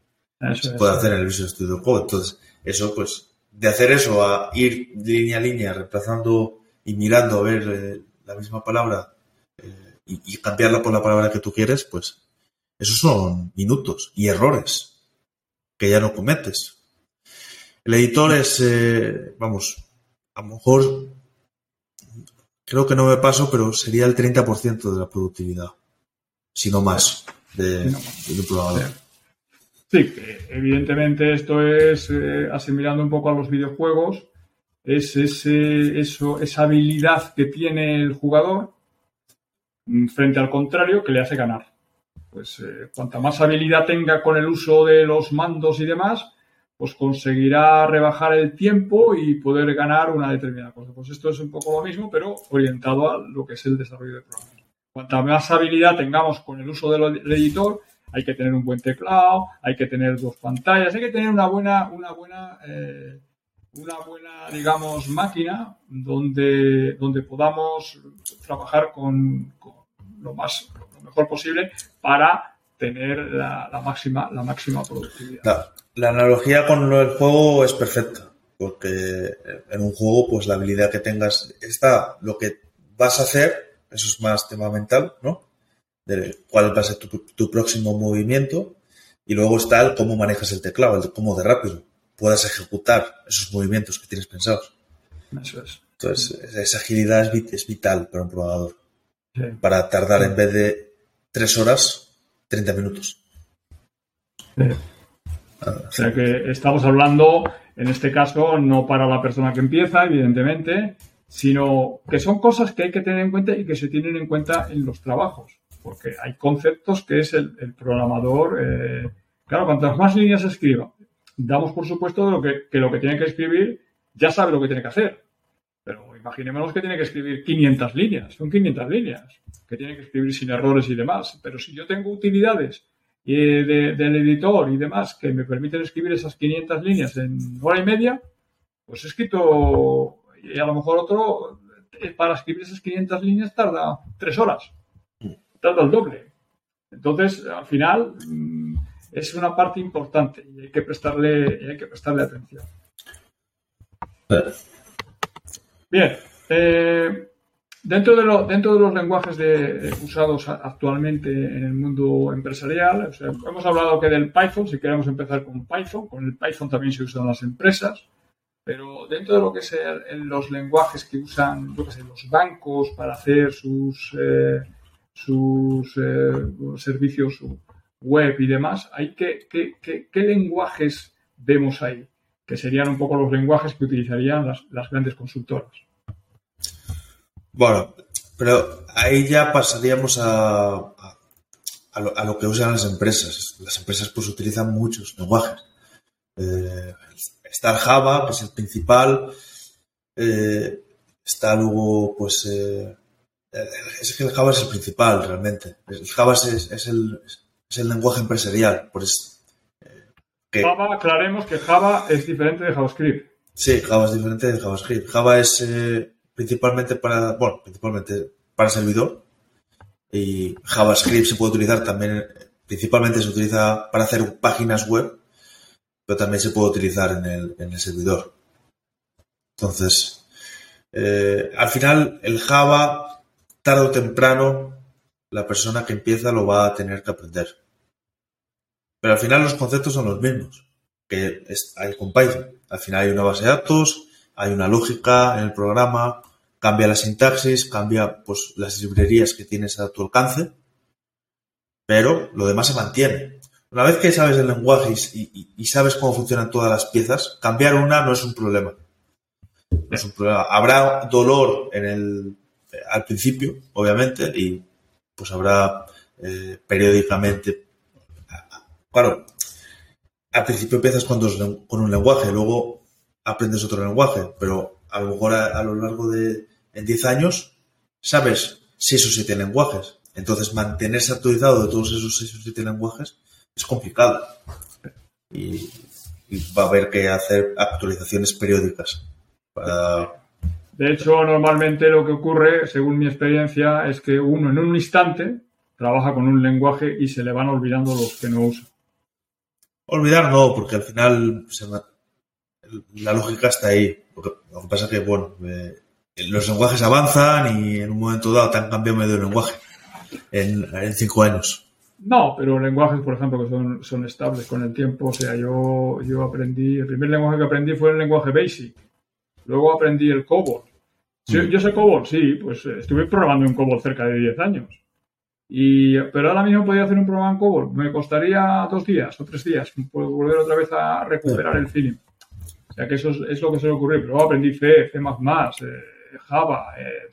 S2: puede hacer en el Visual Studio Code. Entonces, eso pues, de hacer eso a ir línea a línea, reemplazando y mirando a ver eh, la misma palabra y, y cambiarla por la palabra que tú quieres, pues esos son minutos y errores que ya no cometes. El editor es, vamos, a lo mejor creo que no me paso, pero sería el 30% de la productividad, si no más, de, un programador.
S1: Sí, evidentemente esto es, eh, asimilando un poco a los videojuegos, es ese, eso, esa habilidad que tiene el jugador mm, frente al contrario que le hace ganar. Pues eh, cuanta más habilidad tenga con el uso de los mandos y demás, pues conseguirá rebajar el tiempo y poder ganar una determinada cosa. Pues esto es un poco lo mismo, pero orientado a lo que es el desarrollo de programas. Cuanta más habilidad tengamos con el uso del editor, hay que tener un buen teclado, hay que tener dos pantallas, hay que tener una buena, una buena, eh, una buena, digamos, máquina donde, donde podamos trabajar con, lo más, lo mejor posible para tener la, máxima, la máxima productividad.
S2: La analogía con el juego es perfecta, porque en un juego, pues la habilidad que tengas está lo que vas a hacer, eso es más tema mental, ¿no? De cuál va a ser tu, próximo movimiento, y luego está el cómo manejas el teclado, el cómo de rápido puedas ejecutar esos movimientos que tienes pensados.
S1: Eso es.
S2: Entonces, esa agilidad es, vital para un probador. Para tardar en vez de tres horas, 30 minutos.
S1: O sea que estamos hablando, en este caso, no para la persona que empieza, evidentemente, sino que son cosas que hay que tener en cuenta y que se tienen en cuenta en los trabajos. Porque hay conceptos que es el, programador. Eh, claro, cuantas más líneas escriba, damos por supuesto de lo que, que lo que tiene que escribir ya sabe lo que tiene que hacer. Pero imaginémonos que tiene que escribir 500 líneas, son 500 líneas, que tiene que escribir sin errores y demás. Pero si yo tengo utilidades del editor y demás que me permiten escribir esas 500 líneas en hora y media, pues he escrito, y a lo mejor otro, eh, para escribir esas 500 líneas tarda tres horas, tarda el doble. Entonces, al final, mm, es una parte importante y hay que prestarle, hay que prestarle atención. Bien, eh, Dentro de, lo, dentro de los lenguajes de, usados actualmente en el mundo empresarial, hemos hablado que del Python, si queremos empezar con Python, con el Python también se usan las empresas, pero dentro de lo que sean los lenguajes que usan los bancos para hacer sus, eh, sus eh, servicios web y demás, hay que, ¿qué lenguajes vemos ahí? Que serían un poco los lenguajes que utilizarían las, las grandes consultoras.
S2: Bueno, pero ahí ya pasaríamos a, a, lo, que usan las empresas. Las empresas pues utilizan muchos lenguajes. Eh, está el Java, que es el principal. Eh, está luego, pues, eh, es que el Java es el principal realmente. El Java es, es, el, es el lenguaje empresarial. Pues,
S1: Java, aclaremos que Java es diferente de JavaScript.
S2: Sí, Java es diferente de JavaScript. Java es principalmente para, bueno, principalmente para servidor. Y JavaScript se puede utilizar también, principalmente se utiliza para hacer páginas web, pero también se puede utilizar en el, en el servidor. Entonces, eh, al final, el Java, tarde o temprano, la persona que empieza lo va a tener que aprender. Pero al final los conceptos son los mismos que hay con Python. Al final hay una base de datos, hay una lógica en el programa, cambia la sintaxis, cambia pues, las librerías que tienes a tu alcance, pero lo demás se mantiene. Una vez que sabes el lenguaje y, sabes cómo funcionan todas las piezas, cambiar una no es un problema. No es un problema. Habrá dolor en el, al principio, obviamente, y pues habrá eh, periódicamente. Claro, al principio empiezas con, con un lenguaje, luego aprendes otro lenguaje, pero a lo mejor a, lo largo de en 10 años sabes 6 o 7 lenguajes. Entonces mantenerse actualizado de todos esos 6 o 7 lenguajes es complicado. Y, va a haber que hacer actualizaciones periódicas
S1: De hecho, normalmente lo que ocurre, según mi experiencia, es que uno en un instante trabaja con un lenguaje y se le van olvidando los que no usa.
S2: Olvidar no, porque al final la lógica está ahí. Lo que pasa es que, bueno, eh, los lenguajes avanzan y en un momento dado te han cambiado medio lenguaje en, cinco años.
S1: No, pero lenguajes, por ejemplo, que son, son estables con el tiempo. O sea, yo, yo aprendí, el primer lenguaje que aprendí fue el lenguaje BASIC. Luego aprendí el COBOL. Mm. Yo sé COBOL, sí, pues eh, estuve programando en COBOL cerca de 10 años. Y, pero ahora mismo podía hacer un programa en COBOL. Me costaría dos días o tres días volver otra vez a recuperar el feeling. O sea que eso es, lo que se me ocurrió. Pero luego aprendí C, C++, eh, Java, eh,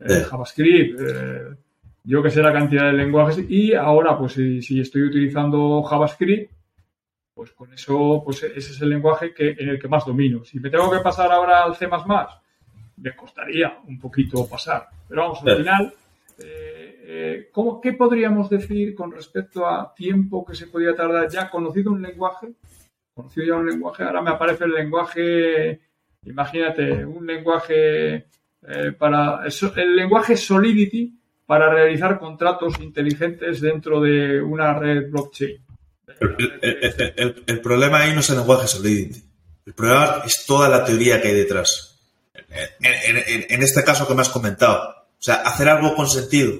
S1: eh, JavaScript, eh, yo que sé la cantidad de lenguajes y ahora pues si, estoy utilizando JavaScript, pues con eso pues ese es el lenguaje que, en el que más domino. Si me tengo que pasar ahora al C++, me costaría un poquito pasar. Pero vamos, al final, ¿qué podríamos decir con respecto a tiempo que se podría tardar ya conocido un lenguaje? Conocido ya un lenguaje, ahora me aparece el lenguaje Imagínate un lenguaje eh, para el lenguaje Solidity para realizar contratos inteligentes dentro de una red blockchain.
S2: El, problema ahí no es el lenguaje Solidity. El problema es toda la teoría que hay detrás. En, este caso que me has comentado. O sea, hacer algo con sentido.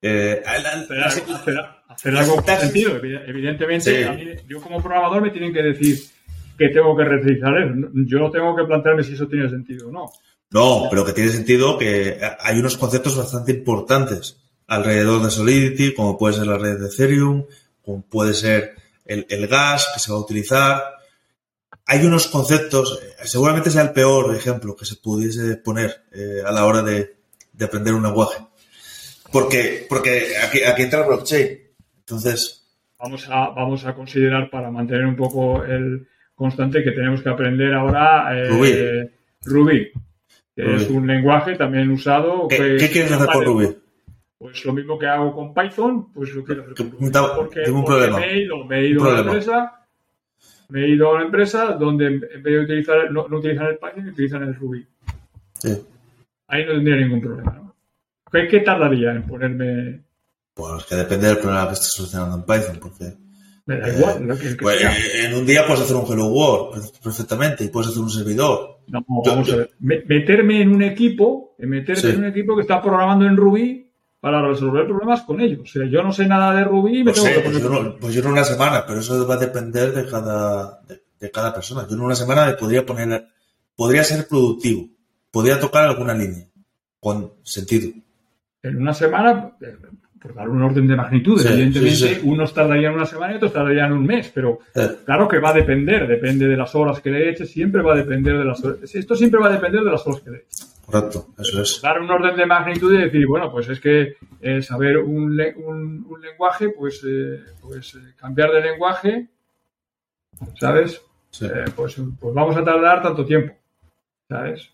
S1: Eh, hacer, algo con sentido. Evidentemente, yo como programador me tienen que decir que tengo que realizar Yo tengo que plantearme si eso tiene sentido o no.
S2: No, pero que tiene sentido que hay unos conceptos bastante importantes alrededor de Solidity, como puede ser la red de Ethereum, como puede ser el, el gas que se va a utilizar. Hay unos conceptos, eh, seguramente sea el peor ejemplo que se pudiese poner eh, a la hora de, de aprender un lenguaje. Porque, porque aquí, aquí entra el blockchain. Entonces,
S1: Vamos a, vamos a considerar para mantener un poco el constante que tenemos que aprender ahora eh,
S2: Ruby.
S1: Ruby, que
S2: Ruby.
S1: es un lenguaje también usado.
S2: ¿qué,
S1: que-
S2: qué quieres hacer con Ruby?
S1: Pues lo mismo que hago con Python, pues lo quiero hacer con Ruby.
S2: da-
S1: Porque,
S2: tengo un
S1: porque
S2: problema.
S1: me he ido, me he ido
S2: Un
S1: a una
S2: problema.
S1: empresa, me he ido a una empresa donde en vez de utilizar, no, no utilizan el Python, utilizan el Ruby.
S2: Sí.
S1: Ahí no tendría ningún problema, ¿no? ¿Qué, qué tardaría en ponerme?
S2: Pues que depende del problema que estés solucionando en Python, porque
S1: Me da
S2: Eh,
S1: igual, lo que, el que
S2: pues,
S1: sea.
S2: eh, en un día puedes hacer un Hello World perfectamente y puedes hacer un servidor.
S1: No,
S2: Yo-
S1: vamos
S2: yo-
S1: a ver. Me- meterme en un equipo, en meterme
S2: Sí.
S1: en un equipo que está programando en Ruby para resolver problemas con ellos. O sea, yo no sé nada de Ruby y me
S2: No
S1: tengo
S2: sé,
S1: que
S2: pues
S1: poner.
S2: yo, no, pues yo en una semana, pero eso va a depender de cada, de, de cada persona. Yo en una semana me podría poner, podría ser productivo, podría tocar alguna línea con sentido.
S1: En una semana, eh, por dar un orden de magnitud,
S2: Sí,
S1: evidentemente,
S2: sí, sí.
S1: unos tardarían una semana y otros tardarían un mes, pero
S2: Eh,
S1: claro que va a depender, depende de las horas que le eches, siempre va a depender de las horas. Esto siempre va a depender de las horas que le eches.
S2: correcto, eso es.
S1: dar un orden de magnitud y decir, bueno, pues es que eh, saber un, un- un lenguaje, pues, eh, pues eh, cambiar de lenguaje, ¿sabes? Pues, pues vamos a tardar tanto tiempo, ¿sabes?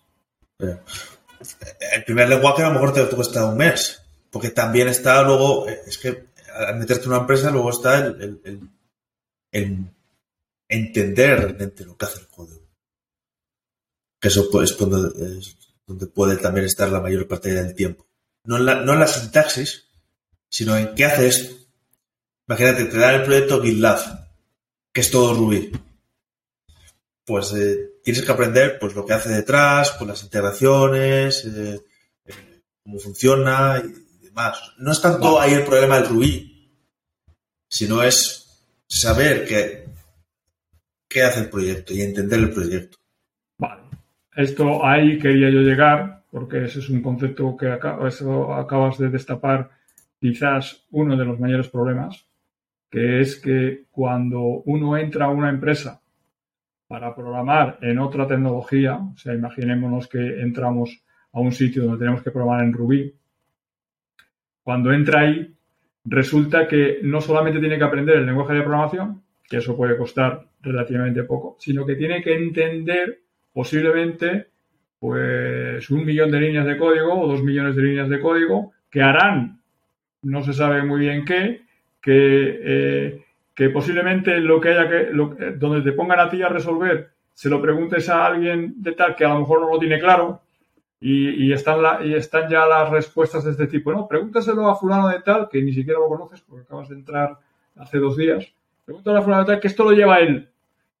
S2: El primer lenguaje a lo mejor te cuesta un mes, porque también está luego, eh, es que al meterte en una empresa luego está el, el- entender realmente lo que hace el código. Que eso es donde, donde puede también estar la mayor parte del tiempo. No en, la, no en la sintaxis, sino en qué hace esto. Imagínate, te dan el proyecto GitLab, que es todo Ruby. Pues eh, tienes que aprender pues lo que hace detrás, pues las integraciones, eh, eh, cómo funciona No es tanto ahí el problema del Ruby, sino es saber qué, qué hace el proyecto y entender el proyecto.
S1: Vale. Esto ahí quería yo llegar, porque ese es un concepto que eso acabas de destapar quizás uno de los mayores problemas, que es que cuando uno entra a una empresa para programar en otra tecnología, o sea, imaginémonos que entramos a un sitio donde tenemos que programar en Ruby, cuando entra ahí, resulta que no solamente tiene que aprender el lenguaje de programación, que eso puede costar relativamente poco, sino que tiene que entender posiblemente pues un millón de líneas de código o dos millones de líneas de código que harán, no se sabe muy bien qué, que, eh, posiblemente lo que haya que, lo- eh, donde te pongan a ti a resolver, se lo preguntes a alguien de tal que a lo mejor no lo tiene claro y, están, la- y están ya las respuestas de este tipo. No, pregúntaselo a fulano de tal, que ni siquiera lo conoces porque acabas de entrar hace dos días. Pregúntale a fulano de tal que esto lo lleva él.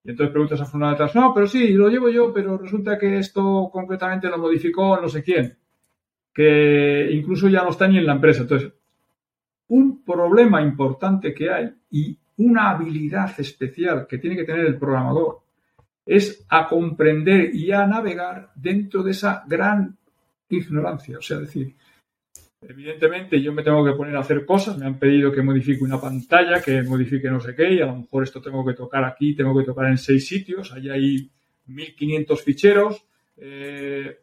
S1: Y entonces preguntas a fulano de tal, no, pero sí, lo llevo yo, pero resulta que esto concretamente lo modificó no sé quién. Que incluso ya no está ni en la empresa. Entonces, un problema importante que hay y una habilidad especial que tiene que tener el programador es a comprender y a navegar dentro de esa gran ignorancia. O sea, decir, evidentemente yo me tengo que poner a hacer cosas, me han pedido que modifique una pantalla, que modifique no sé qué, y a lo mejor esto tengo que tocar aquí, tengo que tocar en seis sitios, hay 1500 ficheros, eh,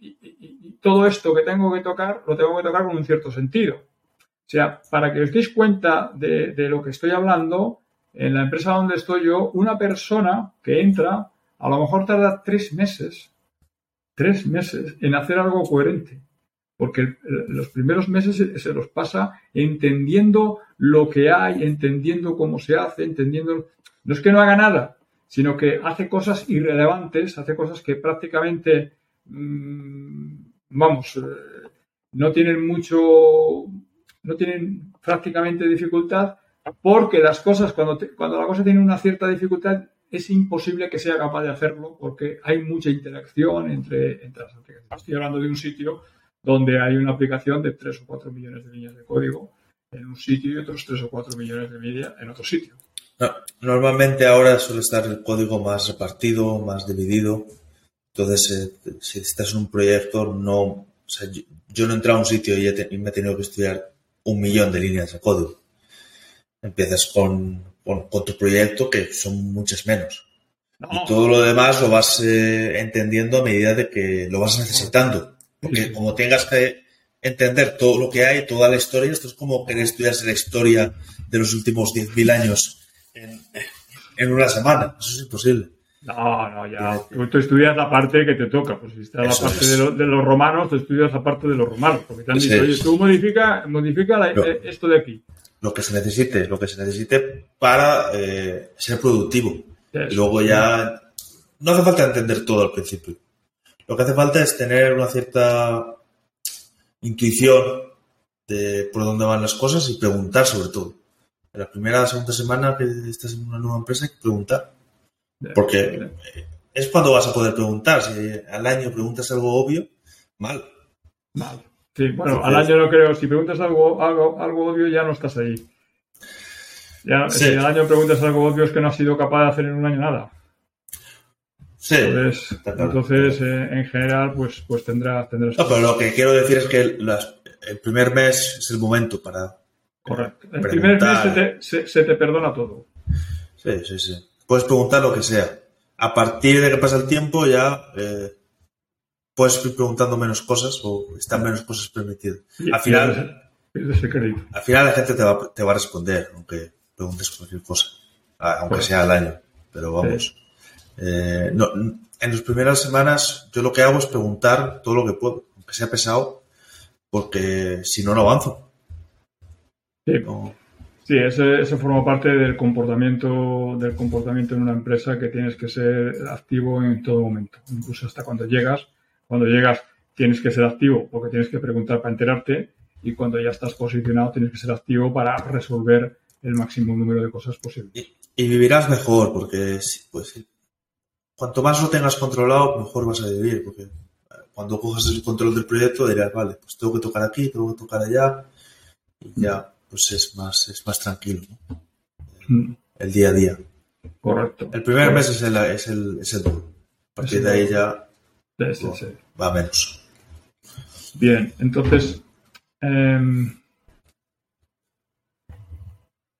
S1: y todo esto que tengo que tocar, lo tengo que tocar con un cierto sentido. O sea, para que os deis cuenta de, de lo que estoy hablando, en la empresa donde estoy yo, una persona que entra, a lo mejor tarda tres meses, tres meses en hacer algo coherente. Porque los primeros meses se, se los pasa entendiendo lo que hay, entendiendo cómo se hace, entendiendo... No es que no haga nada, sino que hace cosas irrelevantes, hace cosas que prácticamente, mm, vamos, eh, no tienen mucho, no tienen prácticamente dificultad, porque las cosas, cuando, te- cuando la cosa tiene una cierta dificultad, es imposible que sea capaz de hacerlo porque hay mucha interacción entre, entre las aplicaciones. Estoy hablando de un sitio donde hay una aplicación de 3 o 4 millones de líneas de código en un sitio y otros 3 o 4 millones de media en otro sitio.
S2: No, normalmente ahora suele estar el código más repartido, más dividido. Entonces, eh, si estás en un proyecto, no, o sea, yo, yo no he entrado a un sitio y, he y me he tenido que estudiar un millón de líneas de código. Empiezas con, con, tu proyecto, que son muchas menos. Y todo lo demás lo vas eh, entendiendo a medida de que lo vas necesitando. Porque como tengas que entender todo lo que hay, toda la historia, esto es como querer estudiarse la historia de los últimos 10.000 años en, en una semana. Eso es imposible.
S1: No, no, ya. Tú, estudias la parte que te toca. Pues si está la parte de, los romanos, tú estudias la parte de los romanos. Porque te han dicho, oye, tú modifica, modifica eh, esto de aquí.
S2: Lo que se necesite, lo que se necesite para eh, ser productivo. Y luego ya. No hace falta entender todo al principio. Lo que hace falta es tener una cierta intuición de por dónde van las cosas y preguntar sobre todo. En la primera o segunda semana que estás en una nueva empresa hay que preguntar. Porque es cuando vas a poder preguntar. Si al año preguntas algo obvio, mal.
S1: Mal. Sí, bueno, al año no creo. Si preguntas algo, algo, algo obvio, ya no estás ahí. Ya, Si al año preguntas algo obvio es que no has sido capaz de hacer en un año nada.
S2: Sí.
S1: Entonces, eh, en general, pues, pues tendrás.
S2: no, pero lo que quiero decir es que el primer mes es el momento para.
S1: Correcto. El primer mes se te, perdona todo.
S2: Sí, sí, sí. Puedes preguntar lo que sea. A partir de que pasa el tiempo, ya eh, puedes ir preguntando menos cosas o están menos cosas permitidas. al final. Al final la gente te va, te va a responder, aunque preguntes cualquier cosa. Aunque pues sea al año. Pero vamos. Eh, no, en las primeras semanas yo lo que hago es preguntar todo lo que puedo, aunque sea pesado, porque si no, no avanzo.
S1: Sí, eso, forma parte del comportamiento, del comportamiento en una empresa que tienes que ser activo en todo momento, incluso hasta cuando llegas. Cuando llegas tienes que ser activo porque tienes que preguntar para enterarte y cuando ya estás posicionado tienes que ser activo para resolver el máximo número de cosas posible.
S2: Y, y vivirás mejor porque pues, cuanto más lo tengas controlado, mejor vas a vivir, porque eh, cuando cojas el control del proyecto dirás, vale, pues tengo que tocar aquí, tengo que tocar allá, y ya, pues es más, es más tranquilo, mm. El día a día.
S1: Correcto.
S2: El primer mes es el, es el, es el duro. A partir de ahí ya va menos.
S1: Bien, entonces, em,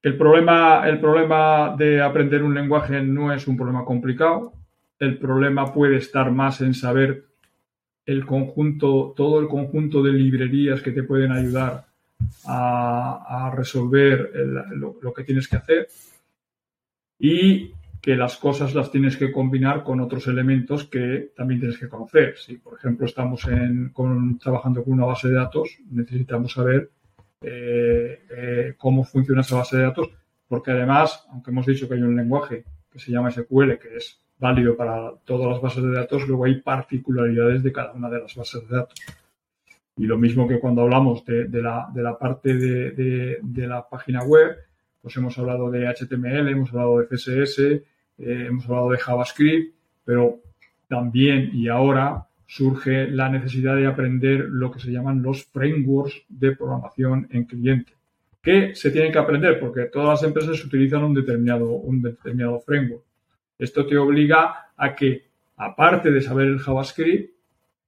S1: el, problema, el problema de aprender un lenguaje no es un problema complicado, el problema puede estar más en saber el conjunto, todo el conjunto de librerías que te pueden ayudar a, resolver lo, que tienes que hacer. Y que las cosas las tienes que combinar con otros elementos que también tienes que conocer. Si, por ejemplo, estamos trabajando con una base de datos, necesitamos saber eh, eh, cómo funciona esa base de datos, porque además, aunque hemos dicho que hay un lenguaje que se llama SQL, que es válido para todas las bases de datos, luego hay particularidades de cada una de las bases de datos. Y lo mismo que cuando hablamos de, la, parte de, la página web, pues hemos hablado de HTML, hemos hablado de CSS, eh, hemos hablado de JavaScript, pero también y ahora surge la necesidad de aprender lo que se llaman los frameworks de programación en cliente. que se tienen que aprender? Porque todas las empresas utilizan un determinado, un determinado framework. Esto te obliga a que, aparte de saber el JavaScript,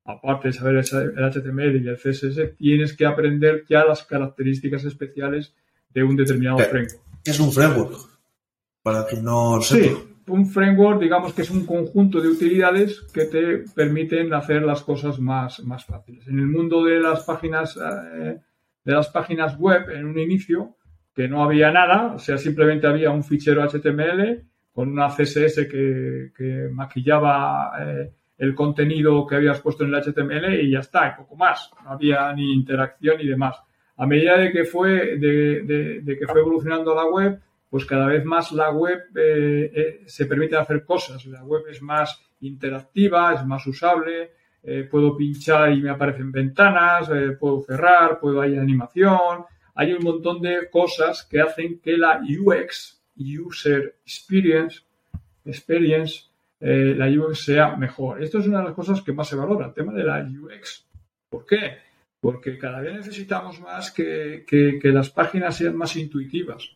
S1: aparte de saber el HTML y el CSS, tienes que aprender ya las características especiales de un determinado framework.
S2: Es un framework, para que no
S1: sepa. Sí, un framework, digamos que es un conjunto de utilidades que te permiten hacer las cosas más, más fáciles. En el mundo de las páginas, eh, de las páginas web, en un inicio, que no había nada, o sea, simplemente había un fichero HTML con una CSS que, maquillaba eh, el contenido que habías puesto en el HTML y ya está, y poco más. No había ni interacción ni demás. A medida de que fue, de, que fue evolucionando la web, pues cada vez más la web eh, eh, se permite hacer cosas. La web es más interactiva, es más usable, puedo pinchar y me aparecen ventanas, puedo cerrar, puedo ir animación. Hay un montón de cosas que hacen que la UX user experience, experience eh, la UX sea mejor. Esto es una de las cosas que más se valora, el tema de la UX. ¿Por qué? Porque cada vez necesitamos más que, las páginas sean más intuitivas.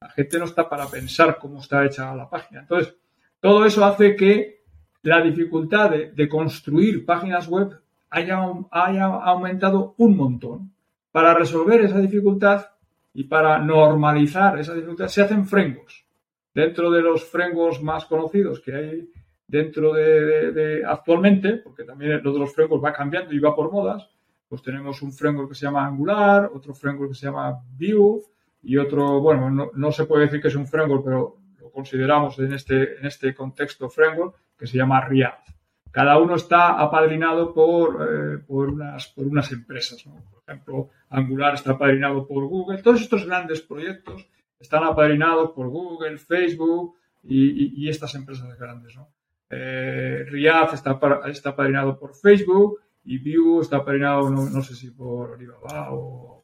S1: La gente no está para pensar cómo está hecha la página. Entonces, todo eso hace que la dificultad de, construir páginas web haya, aumentado un montón. Para resolver esa dificultad, y para normalizar esa dificultad se hacen frameworks. dentro de los frameworks más conocidos que hay dentro de, actualmente, porque también lo de los frameworks va cambiando y va por modas, pues tenemos un framework que se llama Angular, otro framework que se llama Vue y otro, bueno, no, no se puede decir que es un framework, pero lo consideramos en este, en este contexto framework que se llama React. Cada uno está apadrinado por, eh, por, unas, por unas empresas. Por ejemplo, Angular está apadrinado por Google. Todos estos grandes proyectos están apadrinados por Google, Facebook y, y, estas empresas grandes. ¿no? Eh, React está, está apadrinado por Facebook y Vue está apadrinado, no, no sé si por Alibaba o...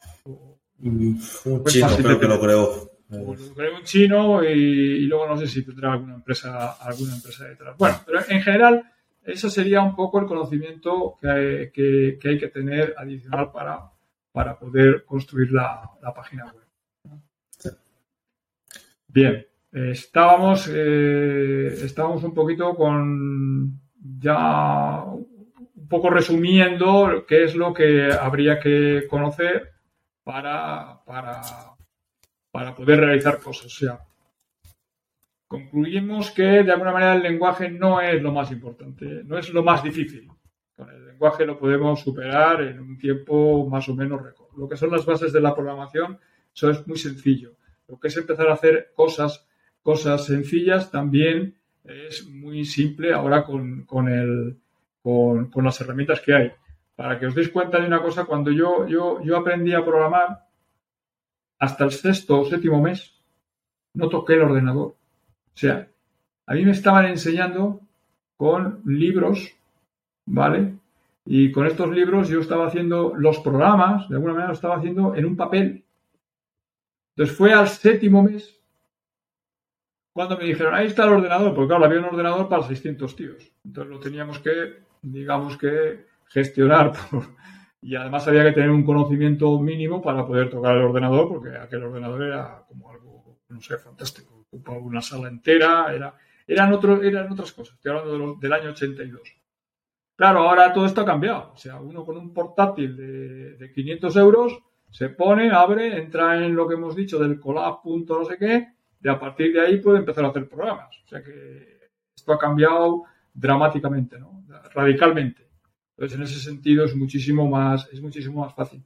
S2: un chino, creo que lo creo.
S1: creo un chino y, luego no sé si tendrá alguna empresa, alguna empresa detrás. Bueno, pero en general eso sería un poco el conocimiento que hay que, hay que tener adicional para, para poder construir la, página web. Bien, estábamos, eh, estábamos un poquito con ya un poco resumiendo qué es lo que habría que conocer para, para, para poder realizar cosas. Sea, concluimos que de alguna manera el lenguaje no es lo más importante, no es lo más difícil. Con el lenguaje lo podemos superar en un tiempo más o menos récord. Lo que son las bases de la programación, eso es muy sencillo. Lo que es empezar a hacer cosas, cosas sencillas también es muy simple ahora con, con, el, con, con, las herramientas que hay. Para que os deis cuenta de una cosa, cuando yo, yo, yo aprendí a programar, hasta el sexto o séptimo mes, no toqué el ordenador. O sea, a mí me estaban enseñando con libros, ¿vale? Y con estos libros yo estaba haciendo los programas, de alguna manera lo estaba haciendo en un papel. Entonces fue al séptimo mes cuando me dijeron, ahí está el ordenador, porque claro, había un ordenador para 600 tíos. Entonces lo teníamos que, digamos que, gestionar. Y además había que tener un conocimiento mínimo para poder tocar el ordenador, porque aquel ordenador era como algo, no sé, fantástico ocupaba una sala entera, era, eran, otro, eran otras cosas. Estoy hablando del año 82. Claro, ahora todo esto ha cambiado. O sea, uno con un portátil de, de 500 euros se pone, abre, entra en lo que hemos dicho del colab. no sé qué, y a partir de ahí puede empezar a hacer programas. O sea que esto ha cambiado dramáticamente, ¿no? Radicalmente. Entonces, en ese sentido es muchísimo más, es muchísimo más fácil.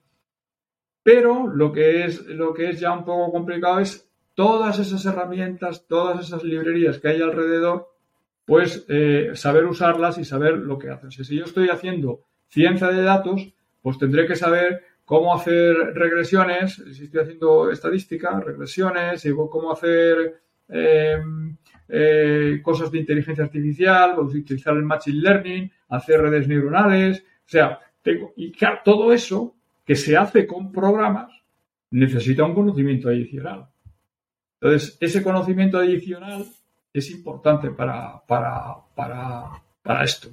S1: Pero lo que es, lo que es ya un poco complicado es todas esas herramientas, todas esas librerías que hay alrededor, pues eh, saber usarlas y saber lo que hacen. Si yo estoy haciendo ciencia de datos, pues tendré que saber cómo hacer regresiones, si estoy haciendo estadística, regresiones, y cómo hacer em, eh, cosas de inteligencia artificial, utilizar el machine learning, hacer redes neuronales, o sea, tengo, y claro, todo eso que se hace con programas necesita un conocimiento adicional. Entonces, ese conocimiento adicional es importante para, para, para, para esto,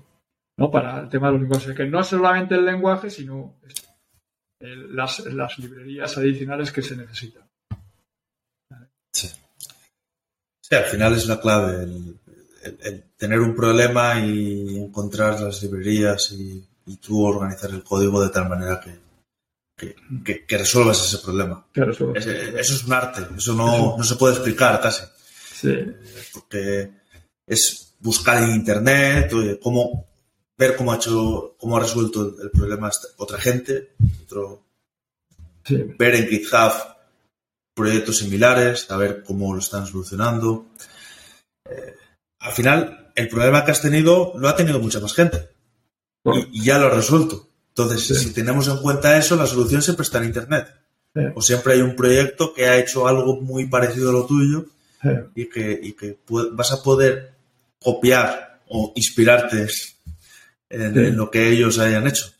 S1: ¿no? Para el tema de los lenguajes, que no es solamente el lenguaje, sino las, las, librerías adicionales que se necesitan.
S2: Sí. Sí al final es la clave, el, tener un problema y encontrar las librerías y, y tú organizar el código de tal manera que, que, resuelvas ese problema. eso es un arte, eso no, se puede explicar casi. Porque es buscar en internet, cómo, ver cómo ha hecho, cómo ha resuelto el, problema otra gente, ver en GitHub proyectos similares, saber cómo lo están solucionando. Eh, al final, el problema que has tenido lo ha tenido mucha más gente. y, ya lo ha resuelto. Entonces, si tenemos en cuenta eso, la solución siempre está en Internet. O siempre hay un proyecto que ha hecho algo muy parecido a lo tuyo y que, vas a poder copiar o inspirarte en, lo que ellos hayan hecho.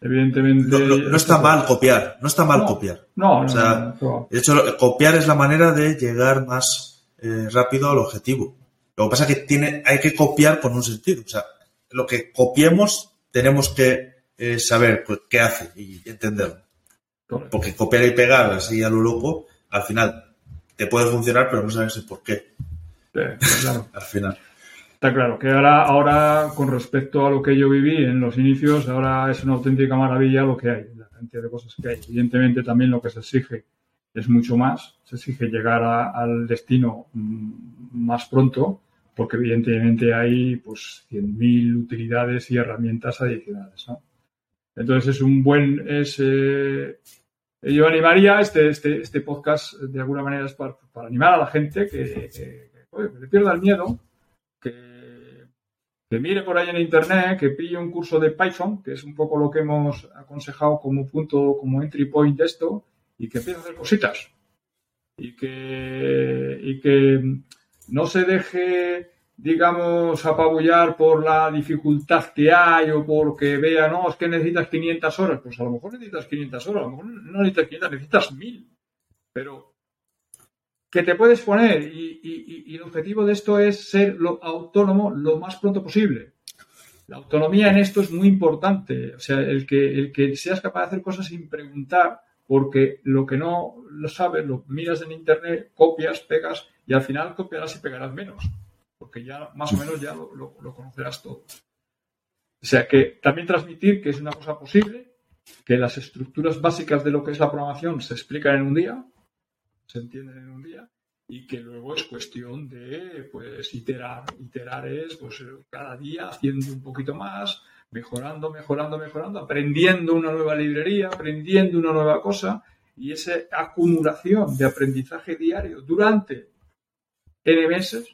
S1: Evidentemente.
S2: No, está mal copiar, no está mal copiar.
S1: No,
S2: o sea, De hecho, copiar es la manera de llegar más eh, rápido al objetivo. Lo que pasa es que tiene, hay que copiar con un sentido. O sea, lo que copiemos tenemos que saber pues, qué hace y entenderlo. Porque copiar y pegar así a lo loco, al final te puede funcionar, pero no sabes el por qué. al final.
S1: Está claro que ahora, ahora, con respecto a lo que yo viví en los inicios, ahora es una auténtica maravilla lo que hay, la cantidad de cosas que hay. Evidentemente también lo que se exige es mucho más, se exige llegar al destino mm, más pronto, porque evidentemente hay pues 100.000 utilidades y herramientas adicionales. Entonces es un buen, es, eh, yo animaría este, este, este podcast de alguna manera es para, animar a la gente que, que, le pierda el miedo, que, que mire por ahí en internet, que pille un curso de Python, que es un poco lo que hemos aconsejado como punto, como entry point de esto, y que empiece a hacer cositas. Y que, y que no se deje, digamos, apabullar por la dificultad que hay o porque vea, no, es que necesitas 500 horas. Pues a lo mejor necesitas 500 horas, a lo mejor no necesitas 500, necesitas 1000. Pero que te puedes poner y, el objetivo de esto es ser autónomo lo más pronto posible. La autonomía en esto es muy importante. O sea, el que, el que seas capaz de hacer cosas sin preguntar, porque lo que no lo sabes, lo miras en internet, copias, pegas y al final copiarás y pegarás menos, porque ya más o menos ya lo, conocerás todo. O sea que también transmitir que es una cosa posible, que las estructuras básicas de lo que es la programación se explican en un día, se entienden en un día, y que luego es cuestión de pues iterar. Iterar es pues cada día haciendo un poquito más, mejorando, mejorando, mejorando, aprendiendo una nueva librería, aprendiendo una nueva cosa y esa acumulación de aprendizaje diario durante N meses.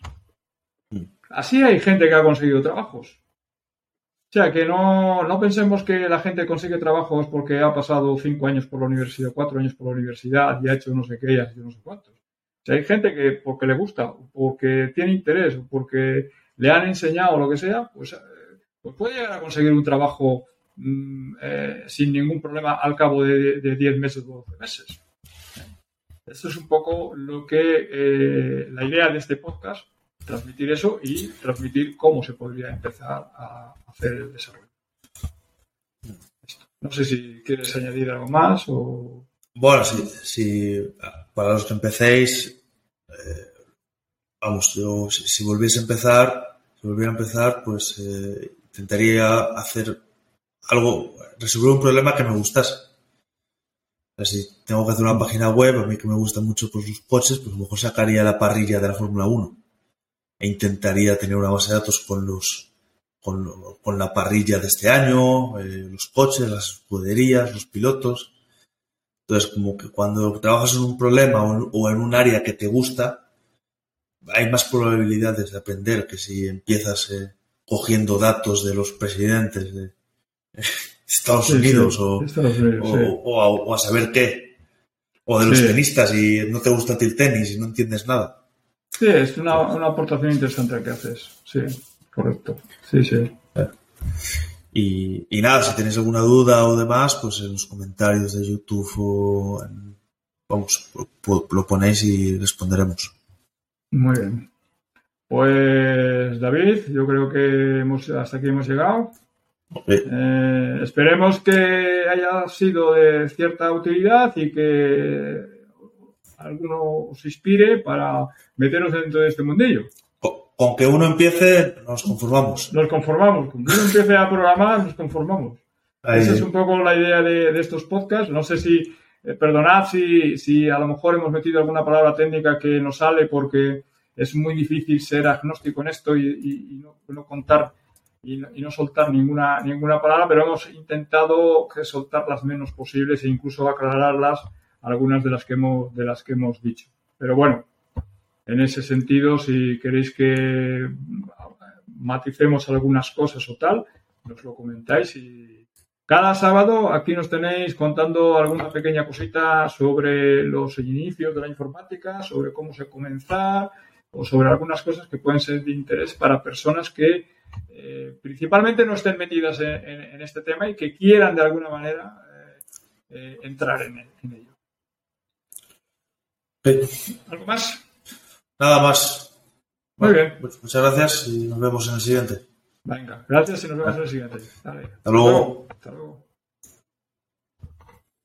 S1: Así hay gente que ha conseguido trabajos. O sea, que no, no pensemos que la gente consigue trabajos porque ha pasado cinco años por la universidad, cuatro años por la universidad y ha hecho no sé qué y ha hecho no sé cuántos. O hay gente que porque le gusta, porque tiene interés, porque le han enseñado lo que sea, pues pues puede llegar a conseguir un trabajo mm, eh, sin ningún problema al cabo de, 10 meses o 12 meses. Esto es un poco lo que eh, la idea de este podcast, transmitir eso y transmitir cómo se podría empezar a hacer el desarrollo. No sé si quieres añadir algo más o...
S2: Bueno, si, para los que empecéis, eh, vamos, yo si, volviese a empezar, si volviera a empezar, pues intentaría hacer algo, resolver un problema que me gustase. si tengo que hacer una página web, a mí que me gusta mucho pues, los coches, pues a lo mejor sacaría la parrilla de la Fórmula 1 e intentaría tener una base de datos con los con, la parrilla de este año, eh, los coches, las escuderías, los pilotos. Entonces, como que cuando trabajas en un problema o en un área que te gusta, hay más probabilidades de aprender que si empiezas eh, cogiendo datos de los presidentes de Estados Unidos, o, o, a, saber qué, o de los tenistas y no te gusta el tenis y no entiendes nada.
S1: Sí, es una, una aportación interesante que haces, sí, correcto, sí, sí.
S2: Y, y, nada, si tenéis alguna duda o demás, pues en los comentarios de YouTube o vamos, lo ponéis y responderemos.
S1: Muy bien. Pues David, yo creo que hemos, hasta aquí hemos llegado. Eh, esperemos que haya sido de cierta utilidad y que alguno os inspire para meternos dentro de este mundillo.
S2: Con que uno empiece, nos conformamos.
S1: Nos conformamos. Con que uno empiece a programar, nos conformamos. Esa es un poco la idea de, estos podcasts. No sé si, eh, perdonad si, si a lo mejor hemos metido alguna palabra técnica que no sale porque es muy difícil ser agnóstico en esto y, no, contar y no, soltar ninguna, ninguna palabra, pero hemos intentado soltar las menos posibles e incluso aclararlas algunas de las que hemos, de las que hemos dicho. Pero bueno, en ese sentido, si queréis que maticemos algunas cosas o tal, nos lo comentáis y cada sábado aquí nos tenéis contando alguna pequeña cosita sobre los inicios de la informática, sobre cómo se comenzar, o sobre algunas cosas que pueden ser de interés para personas que eh, principalmente no estén metidas en, este tema y que quieran de alguna manera eh, eh, entrar en, ello. ¿Algo más?
S2: Nada más.
S1: Muy bien.
S2: Pues muchas gracias y nos vemos en el siguiente.
S1: Venga, gracias y nos vemos en el siguiente.
S2: Hasta luego. Hasta luego.